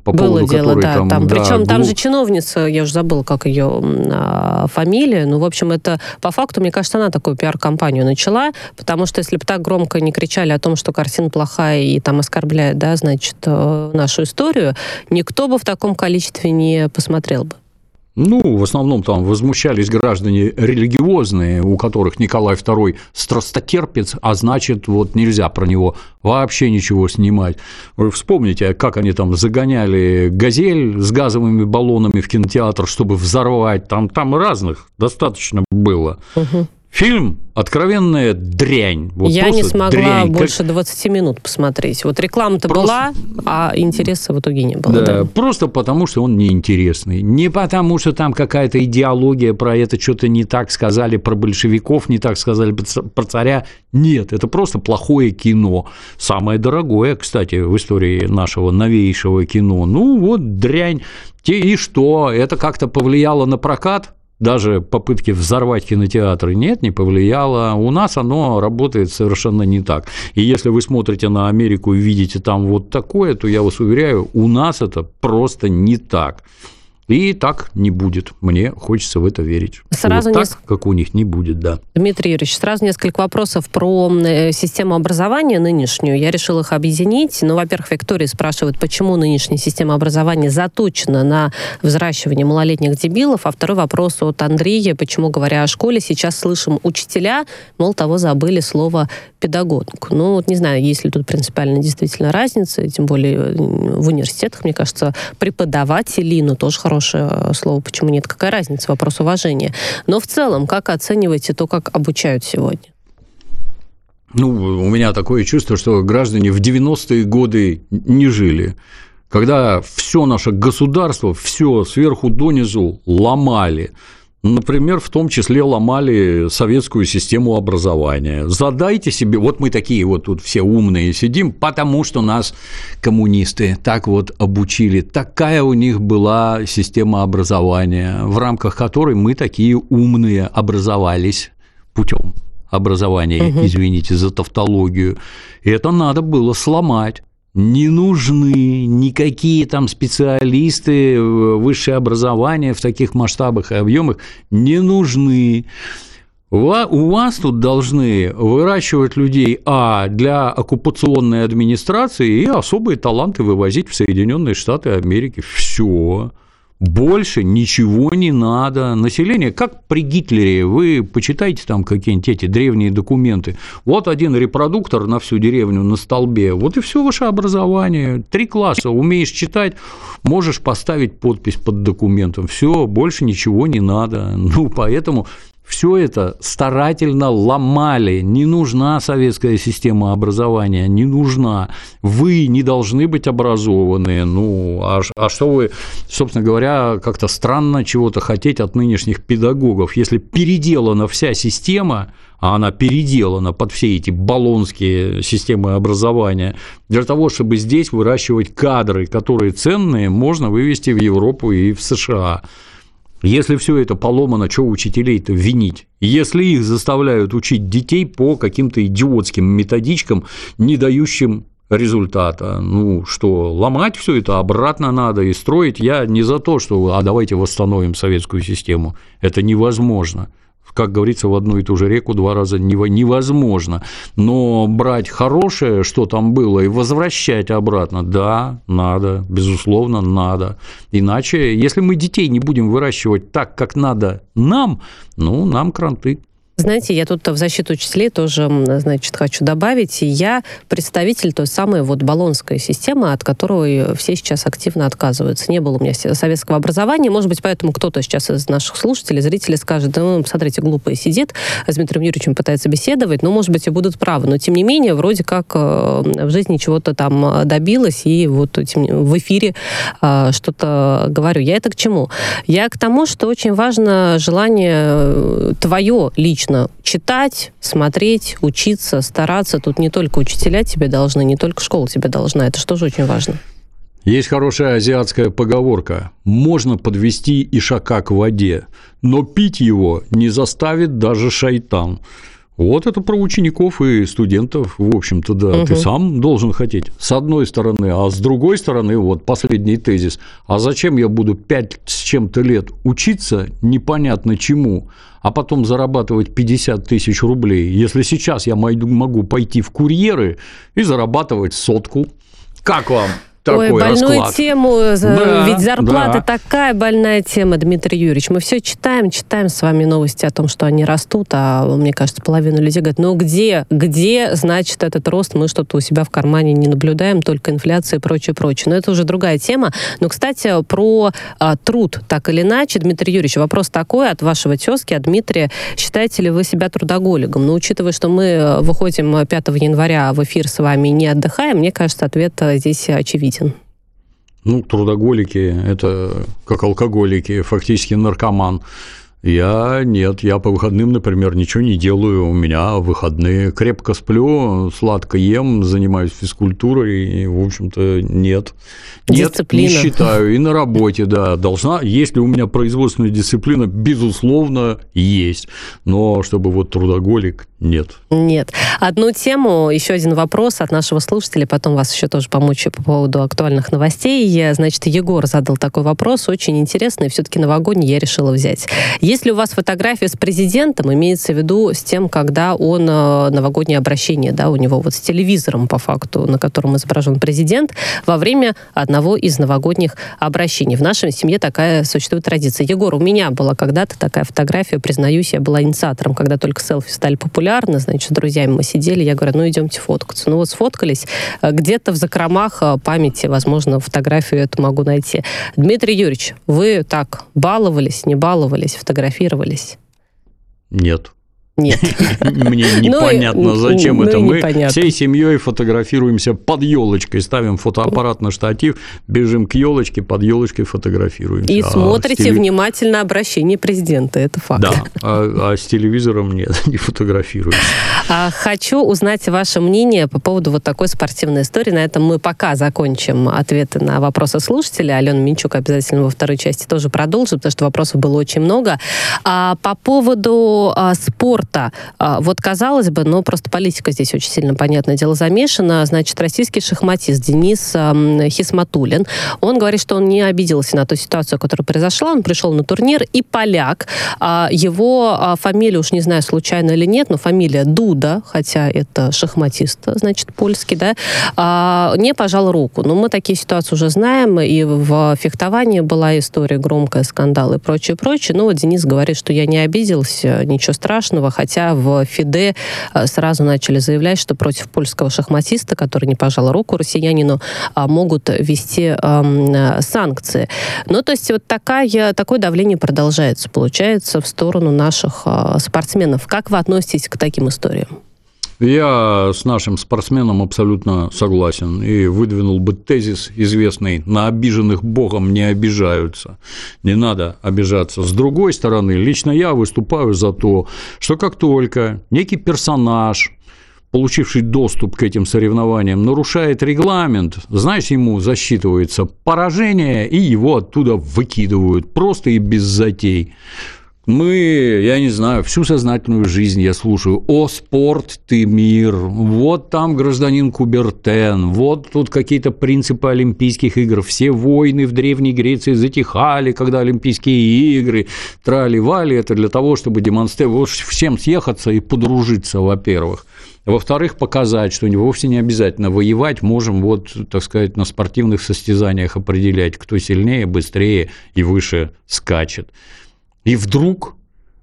по Было поводу дело, да. Там, там, да, причем глуп... там же чиновница, я уже забыла, как ее а, фамилия. Ну, в общем, это по факту, мне кажется, она такую пиар-компанию начала, потому что если бы так громко не кричали о том, что картина плохая и там оскорбляет, да, значит, э, нашу историю, никто бы в таком количестве не посмотрел бы. Ну, в основном там возмущались граждане религиозные, у которых Николай II страстотерпец, а значит, вот нельзя про него вообще ничего снимать. Вы вспомните, как они там загоняли газель с газовыми баллонами в кинотеатр, чтобы взорвать, там, там разных достаточно было. Угу. Фильм откровенная дрянь. Вот Я не смогла дрянь. больше 20 минут посмотреть. Вот реклама-то просто... была, а интереса в итоге не было. Да, да, просто потому, что он неинтересный. Не потому, что там какая-то идеология про это что-то не так сказали про большевиков, не так сказали про царя. Нет, это просто плохое кино. Самое дорогое, кстати, в истории нашего новейшего кино. Ну, вот дрянь. И что? Это как-то повлияло на прокат? Даже попытки взорвать кинотеатры нет, не повлияло. У нас оно работает совершенно не так. И если вы смотрите на Америку и видите там вот такое, то я вас уверяю, у нас это просто не так. И так не будет. Мне хочется в это верить. Сразу вот так, неск... как у них не будет, да. Дмитрий Юрьевич, сразу несколько вопросов про э, систему образования нынешнюю. Я решил их объединить. Ну, во-первых, Виктория спрашивает, почему нынешняя система образования заточена на взращивание малолетних дебилов. А второй вопрос от Андрея, почему, говоря о школе, сейчас слышим учителя, мол, того забыли слово педагог. Ну, вот не знаю, есть ли тут принципиально действительно разница, тем более э, в университетах, мне кажется, преподаватели, ну, тоже хорошо хорошее э, слово, почему нет, какая разница, вопрос уважения. Но в целом, как оцениваете то, как обучают сегодня? Ну, у меня такое чувство, что граждане в 90-е годы не жили когда все наше государство, все сверху донизу ломали. Например, в том числе ломали советскую систему образования. Задайте себе, вот мы такие вот тут все умные сидим, потому что нас коммунисты так вот обучили. Такая у них была система образования, в рамках которой мы такие умные образовались путем образования, угу. извините за тавтологию. И это надо было сломать не нужны никакие там специалисты, э, высшее образование в таких масштабах и объемах не нужны. У вас тут должны выращивать людей, а, для оккупационной администрации и особые таланты вывозить в Соединенные Штаты Америки. Все. Больше ничего не надо. Население, как при Гитлере, вы почитайте там какие-нибудь эти древние документы. Вот один репродуктор на всю деревню на столбе, вот и все ваше образование. Три класса, умеешь читать, можешь поставить подпись под документом. Все, больше ничего не надо. Ну, поэтому все это старательно ломали. Не нужна советская система образования, не нужна. Вы не должны быть образованы. Ну, а, а что вы, собственно говоря, как-то странно чего-то хотеть от нынешних педагогов, если переделана вся система, а она переделана под все эти баллонские системы образования, для того, чтобы здесь выращивать кадры, которые ценные, можно вывести в Европу и в США. Если все это поломано, что учителей-то винить? Если их заставляют учить детей по каким-то идиотским методичкам, не дающим результата. Ну что, ломать все это обратно надо и строить. Я не за то, что а давайте восстановим советскую систему. Это невозможно как говорится, в одну и ту же реку два раза невозможно. Но брать хорошее, что там было, и возвращать обратно, да, надо, безусловно, надо. Иначе, если мы детей не будем выращивать так, как надо нам, ну, нам кранты. Знаете, я тут в защиту учителей тоже, значит, хочу добавить. Я представитель той самой вот баллонской системы, от которой все сейчас активно отказываются. Не было у меня советского образования. Может быть, поэтому кто-то сейчас из наших слушателей, зрителей скажет, ну, смотрите, глупый сидит, с Дмитрием Юрьевичем пытается беседовать. Ну, может быть, и будут правы. Но, тем не менее, вроде как э, в жизни чего-то там добилась, и вот в эфире э, что-то говорю. Я это к чему? Я к тому, что очень важно желание э, твое лично лично читать, смотреть, учиться, стараться. Тут не только учителя тебе должны, не только школа тебе должна. Это же тоже очень важно. Есть хорошая азиатская поговорка. Можно подвести ишака к воде, но пить его не заставит даже шайтан. Вот это про учеников и студентов, в общем-то, да. Угу. Ты сам должен хотеть, с одной стороны, а с другой стороны, вот последний тезис. А зачем я буду пять с чем-то лет учиться непонятно чему, а потом зарабатывать 50 тысяч рублей, если сейчас я могу пойти в курьеры и зарабатывать сотку? Как вам? Такой Ой, больную расклад. тему, да, ведь зарплата да. такая больная тема, Дмитрий Юрьевич. Мы все читаем, читаем с вами новости о том, что они растут, а мне кажется, половина людей говорит, ну где, где, значит, этот рост, мы что-то у себя в кармане не наблюдаем, только инфляция и прочее, прочее. Но это уже другая тема. Но, кстати, про а, труд, так или иначе, Дмитрий Юрьевич, вопрос такой от вашего тезки, от Дмитрия. Считаете ли вы себя трудоголиком? Но учитывая, что мы э, выходим 5 января в эфир с вами не отдыхаем, мне кажется, ответ э, здесь очевиден. Ну, трудоголики – это как алкоголики, фактически наркоман. Я нет, я по выходным, например, ничего не делаю. У меня выходные. Крепко сплю, сладко ем, занимаюсь физкультурой, и, в общем-то, нет. Дисциплина. Нет, не считаю. И на работе, да, должна. Если у меня производственная дисциплина, безусловно, есть. Но чтобы вот трудоголик, нет. Нет. Одну тему, еще один вопрос от нашего слушателя, потом вас еще тоже помочь по поводу актуальных новостей. Значит, Егор задал такой вопрос, очень интересный, все-таки новогодний я решила взять. Если у вас фотография с президентом, имеется в виду с тем, когда он э, новогоднее обращение, да, у него вот с телевизором по факту, на котором изображен президент, во время одного из новогодних обращений. В нашей семье такая существует традиция. Егор, у меня была когда-то такая фотография, признаюсь, я была инициатором, когда только селфи стали популярны, значит, с друзьями мы сидели, я говорю, ну идемте фоткаться. Ну вот сфоткались, э, где-то в закромах э, памяти, возможно, фотографию эту могу найти. Дмитрий Юрьевич, вы так баловались, не баловались, фотографировали фотографировались? Нет. Нет. Мне ну непонятно, зачем ну это. Мы всей семьей фотографируемся под елочкой, ставим фотоаппарат на штатив, бежим к елочке, под елочкой фотографируемся. И а смотрите внимательно обращение президента, это факт. Да, а, а с телевизором нет, не фотографируемся. А, хочу узнать ваше мнение по поводу вот такой спортивной истории. На этом мы пока закончим ответы на вопросы слушателя. Алена Минчук обязательно во второй части тоже продолжит, потому что вопросов было очень много. По поводу спорта спорта. А, вот казалось бы, но просто политика здесь очень сильно, понятное дело, замешана. Значит, российский шахматист Денис Хисматулин, он говорит, что он не обиделся на ту ситуацию, которая произошла. Он пришел на турнир, и поляк, а, его а, фамилия, уж не знаю, случайно или нет, но фамилия Дуда, хотя это шахматист, значит, польский, да, не пожал руку. Но мы такие ситуации уже знаем, и в фехтовании была история, громкая, скандал и прочее, прочее. Но вот Денис говорит, что я не обиделся, ничего страшного, хотя в ФИДЕ э, сразу начали заявлять, что против польского шахматиста, который не пожал руку россиянину, а, могут ввести э, санкции. Ну, то есть вот такая, такое давление продолжается, получается, в сторону наших э, спортсменов. Как вы относитесь к таким историям? Я с нашим спортсменом абсолютно согласен и выдвинул бы тезис известный «на обиженных Богом не обижаются». Не надо обижаться. С другой стороны, лично я выступаю за то, что как только некий персонаж получивший доступ к этим соревнованиям, нарушает регламент, знаешь, ему засчитывается поражение, и его оттуда выкидывают просто и без затей. Мы, я не знаю, всю сознательную жизнь я слушаю «О, спорт, ты мир», вот там гражданин Кубертен, вот тут какие-то принципы Олимпийских игр, все войны в Древней Греции затихали, когда Олимпийские игры трали-вали, это для того, чтобы демонстрировать, всем съехаться и подружиться, во-первых. Во-вторых, показать, что вовсе не обязательно воевать, можем вот, так сказать, на спортивных состязаниях определять, кто сильнее, быстрее и выше скачет. И вдруг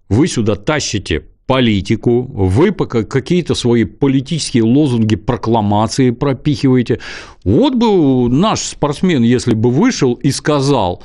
вы сюда тащите политику, вы пока какие-то свои политические лозунги, прокламации пропихиваете. Вот бы наш спортсмен, если бы вышел и сказал,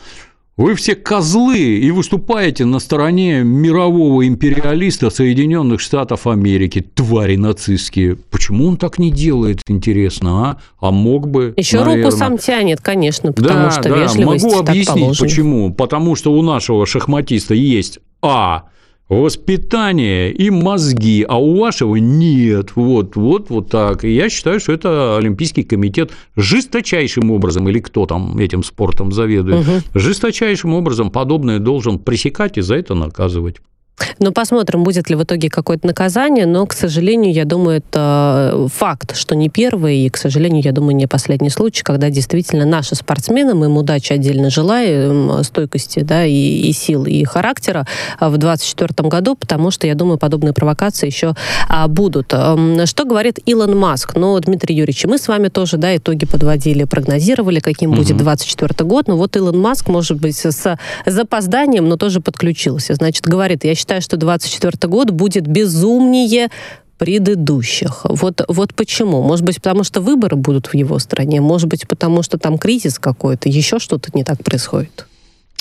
вы все козлы и выступаете на стороне мирового империалиста Соединенных Штатов Америки, твари нацистские. Почему он так не делает, интересно, а? А мог бы. Еще наверное. руку сам тянет, конечно, потому да, что да, вежливость могу объяснить, положено. почему. Потому что у нашего шахматиста есть А воспитание и мозги, а у вашего нет. Вот, вот, вот так. И я считаю, что это Олимпийский комитет жесточайшим образом, или кто там этим спортом заведует, угу. жесточайшим образом подобное должен пресекать и за это наказывать. Ну, посмотрим, будет ли в итоге какое-то наказание, но, к сожалению, я думаю, это факт, что не первый, и, к сожалению, я думаю, не последний случай, когда действительно наши спортсмены, мы им удачи отдельно желаем, стойкости, да, и, и сил, и характера в 2024 году, потому что, я думаю, подобные провокации еще а, будут. Что говорит Илон Маск? Ну, Дмитрий Юрьевич, мы с вами тоже, да, итоги подводили, прогнозировали, каким угу. будет 2024 год, но вот Илон Маск, может быть, с запозданием, но тоже подключился. Значит, говорит, я считаю, считаю, что 2024 год будет безумнее предыдущих. Вот, вот почему? Может быть, потому что выборы будут в его стране? Может быть, потому что там кризис какой-то? Еще что-то не так происходит?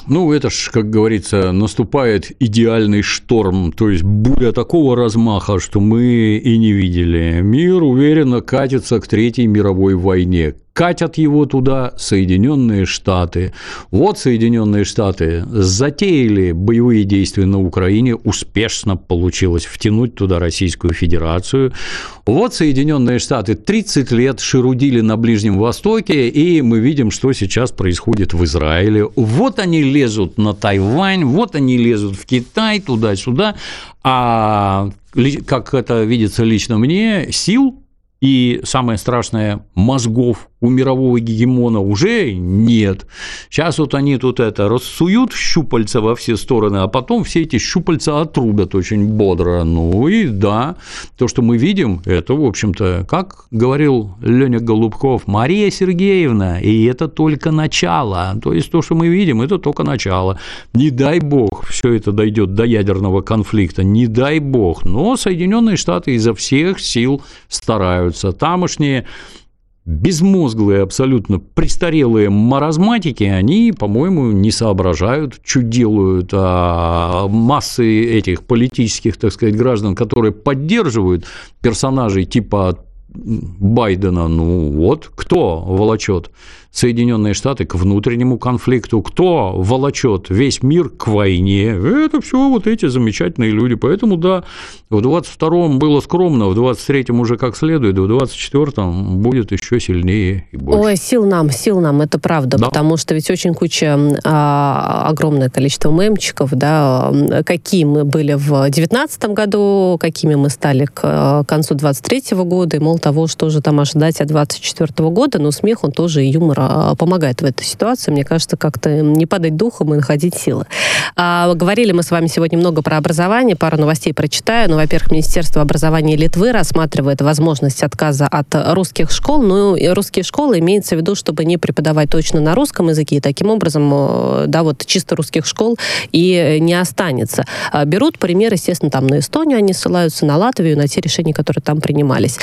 Ну, это ж, как говорится, наступает идеальный шторм, то есть буря такого размаха, что мы и не видели. Мир уверенно катится к Третьей мировой войне катят его туда Соединенные Штаты. Вот Соединенные Штаты затеяли боевые действия на Украине, успешно получилось втянуть туда Российскую Федерацию. Вот Соединенные Штаты 30 лет шерудили на Ближнем Востоке, и мы видим, что сейчас происходит в Израиле. Вот они лезут на Тайвань, вот они лезут в Китай, туда-сюда. А как это видится лично мне, сил и самое страшное, мозгов у мирового гегемона уже нет. Сейчас вот они тут это рассуют щупальца во все стороны, а потом все эти щупальца отрубят очень бодро. Ну и да, то, что мы видим, это, в общем-то, как говорил Леня Голубков, Мария Сергеевна, и это только начало. То есть то, что мы видим, это только начало. Не дай бог, все это дойдет до ядерного конфликта, не дай бог. Но Соединенные Штаты изо всех сил стараются. Тамошние безмозглые, абсолютно престарелые маразматики, они, по-моему, не соображают, что делают, а массы этих политических, так сказать, граждан, которые поддерживают персонажей типа Байдена, ну вот, кто волочет Соединенные Штаты к внутреннему конфликту, кто волочет весь мир к войне, это все вот эти замечательные люди. Поэтому, да, в 22-м было скромно, в 23-м уже как следует, в 24-м будет еще сильнее и больше. Ой, сил нам, сил нам, это правда, да. потому что ведь очень куча, а, огромное количество мемчиков, да, какие мы были в 19 году, какими мы стали к концу 23 -го года, и, мол, того, что же там ожидать от 24 года, но смех, он тоже и юмор а, помогает в этой ситуации. Мне кажется, как-то не падать духом и находить силы. А, говорили мы с вами сегодня много про образование, пару новостей прочитаю. Ну, во-первых, Министерство образования Литвы рассматривает возможность отказа от русских школ. Ну, и русские школы имеется в виду, чтобы не преподавать точно на русском языке. И таким образом, э, да, вот чисто русских школ и не останется. А, берут пример, естественно, там на Эстонию они ссылаются, на Латвию, на те решения, которые там принимались.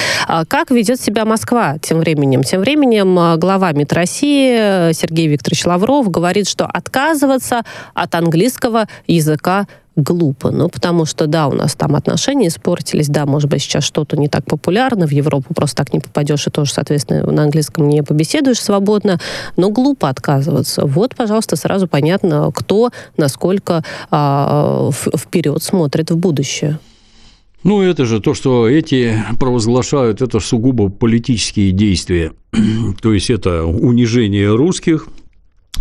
Как ведет себя Москва тем временем? Тем временем глава метро России Сергей Викторович Лавров говорит, что отказываться от английского языка глупо. Ну, потому что, да, у нас там отношения испортились, да, может быть, сейчас что-то не так популярно, в Европу просто так не попадешь, и тоже, соответственно, на английском не побеседуешь свободно, но глупо отказываться. Вот, пожалуйста, сразу понятно, кто насколько а, вперед смотрит в будущее. Ну, это же то, что эти провозглашают, это сугубо политические действия. то есть это унижение русских,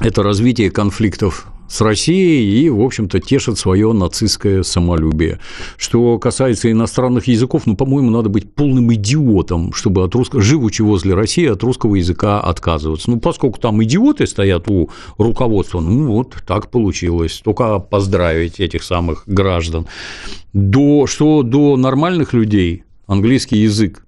это развитие конфликтов с Россией и, в общем-то, тешат свое нацистское самолюбие. Что касается иностранных языков, ну, по-моему, надо быть полным идиотом, чтобы от русского, живучи возле России, от русского языка отказываться. Ну, поскольку там идиоты стоят у руководства, ну, вот так получилось. Только поздравить этих самых граждан. До, что до нормальных людей английский язык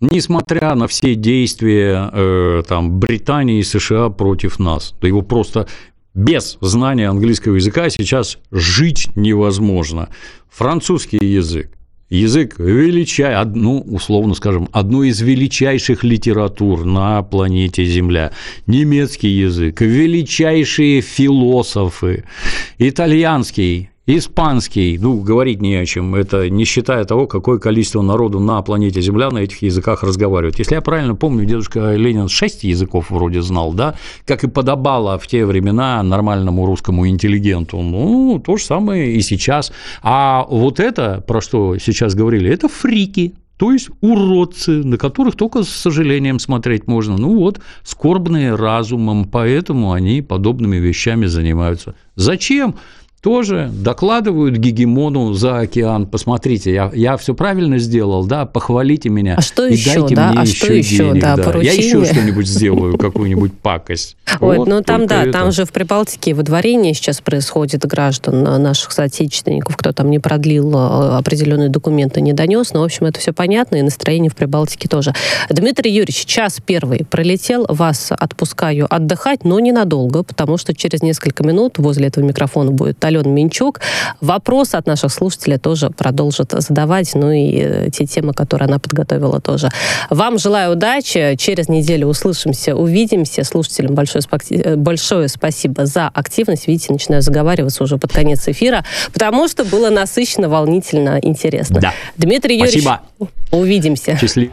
Несмотря на все действия э, там, Британии и США против нас, то его просто без знания английского языка сейчас жить невозможно. Французский язык, язык величай, ну, условно скажем, одной из величайших литератур на планете Земля. Немецкий язык, величайшие философы, итальянский, Испанский, ну, говорить не о чем, это не считая того, какое количество народу на планете Земля на этих языках разговаривает. Если я правильно помню, дедушка Ленин шесть языков вроде знал, да, как и подобало в те времена нормальному русскому интеллигенту. Ну, то же самое и сейчас. А вот это, про что сейчас говорили, это фрики, то есть уродцы, на которых только с сожалением смотреть можно. Ну вот, скорбные разумом, поэтому они подобными вещами занимаются. Зачем? Тоже докладывают гегемону за океан. Посмотрите, я, я все правильно сделал, да, похвалите меня. А что и еще, дайте да? мне а еще что еще, денег, да, да. Я еще что-нибудь сделаю, какую-нибудь пакость. Ой, ну там, да, там же в Прибалтике выдворение сейчас происходит граждан наших соотечественников, кто там не продлил э, определенные документы, не донес. Но, в общем, это все понятно, и настроение в Прибалтике тоже. Дмитрий Юрьевич, час первый пролетел, вас отпускаю отдыхать, но ненадолго, потому что через несколько минут возле этого микрофона будет Алена Минчук. Вопросы от наших слушателей тоже продолжит задавать, ну и э, те темы, которые она подготовила тоже. Вам желаю удачи. Через неделю услышимся, увидимся. Слушателям большое, э, большое спасибо за активность. Видите, начинаю заговариваться уже под конец эфира, потому что было насыщенно, волнительно, интересно. Да. Дмитрий Юрьевич, Спасибо. увидимся. Счастливо.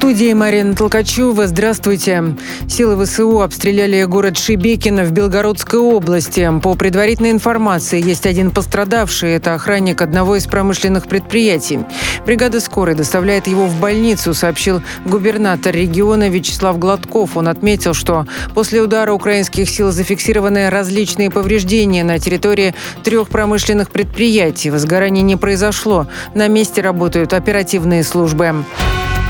студии Марина Толкачева. Здравствуйте. Силы ВСУ обстреляли город Шибекино в Белгородской области. По предварительной информации, есть один пострадавший. Это охранник одного из промышленных предприятий. Бригада скорой доставляет его в больницу, сообщил губернатор региона Вячеслав Гладков. Он отметил, что после удара украинских сил зафиксированы различные повреждения на территории трех промышленных предприятий. Возгорание не произошло. На месте работают оперативные службы.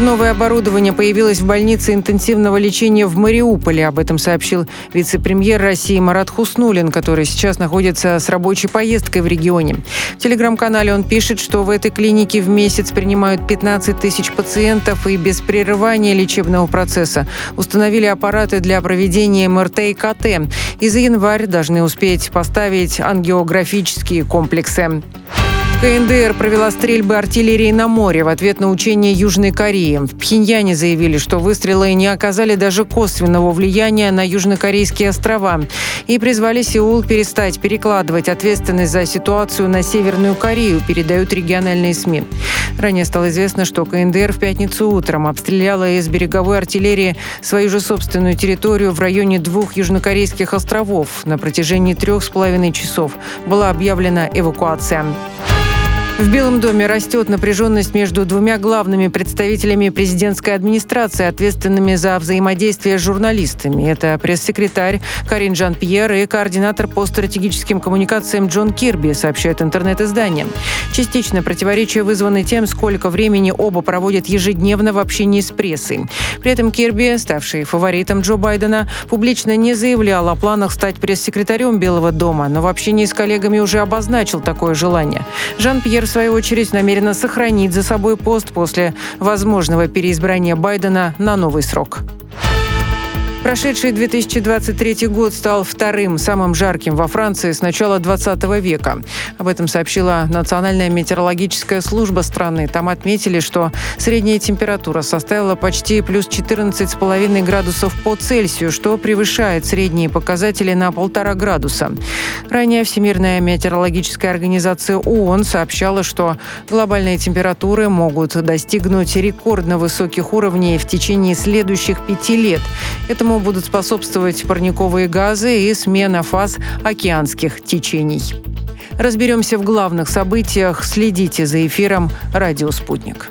Новое оборудование появилось в больнице интенсивного лечения в Мариуполе. Об этом сообщил вице-премьер России Марат Хуснулин, который сейчас находится с рабочей поездкой в регионе. В телеграм-канале он пишет, что в этой клинике в месяц принимают 15 тысяч пациентов и без прерывания лечебного процесса установили аппараты для проведения МРТ и КТ. И за январь должны успеть поставить ангиографические комплексы. КНДР провела стрельбы артиллерии на море в ответ на учения Южной Кореи. В Пхеньяне заявили, что выстрелы не оказали даже косвенного влияния на южнокорейские острова и призвали Сеул перестать перекладывать ответственность за ситуацию на Северную Корею, передают региональные СМИ. Ранее стало известно, что КНДР в пятницу утром обстреляла из береговой артиллерии свою же собственную территорию в районе двух южнокорейских островов. На протяжении трех с половиной часов была объявлена эвакуация. В Белом доме растет напряженность между двумя главными представителями президентской администрации, ответственными за взаимодействие с журналистами. Это пресс-секретарь Карин Жан-Пьер и координатор по стратегическим коммуникациям Джон Кирби, сообщает интернет-издание. Частично противоречия вызваны тем, сколько времени оба проводят ежедневно в общении с прессой. При этом Кирби, ставший фаворитом Джо Байдена, публично не заявлял о планах стать пресс-секретарем Белого дома, но в общении с коллегами уже обозначил такое желание. Жан-Пьер свою очередь, намерена сохранить за собой пост после возможного переизбрания Байдена на новый срок. Прошедший 2023 год стал вторым самым жарким во Франции с начала 20 века. Об этом сообщила Национальная метеорологическая служба страны. Там отметили, что средняя температура составила почти плюс 14,5 градусов по Цельсию, что превышает средние показатели на полтора градуса. Ранее Всемирная метеорологическая организация ООН сообщала, что глобальные температуры могут достигнуть рекордно высоких уровней в течение следующих пяти лет. Этому Этому будут способствовать парниковые газы и смена фаз океанских течений. Разберемся в главных событиях. Следите за эфиром «Радио Спутник».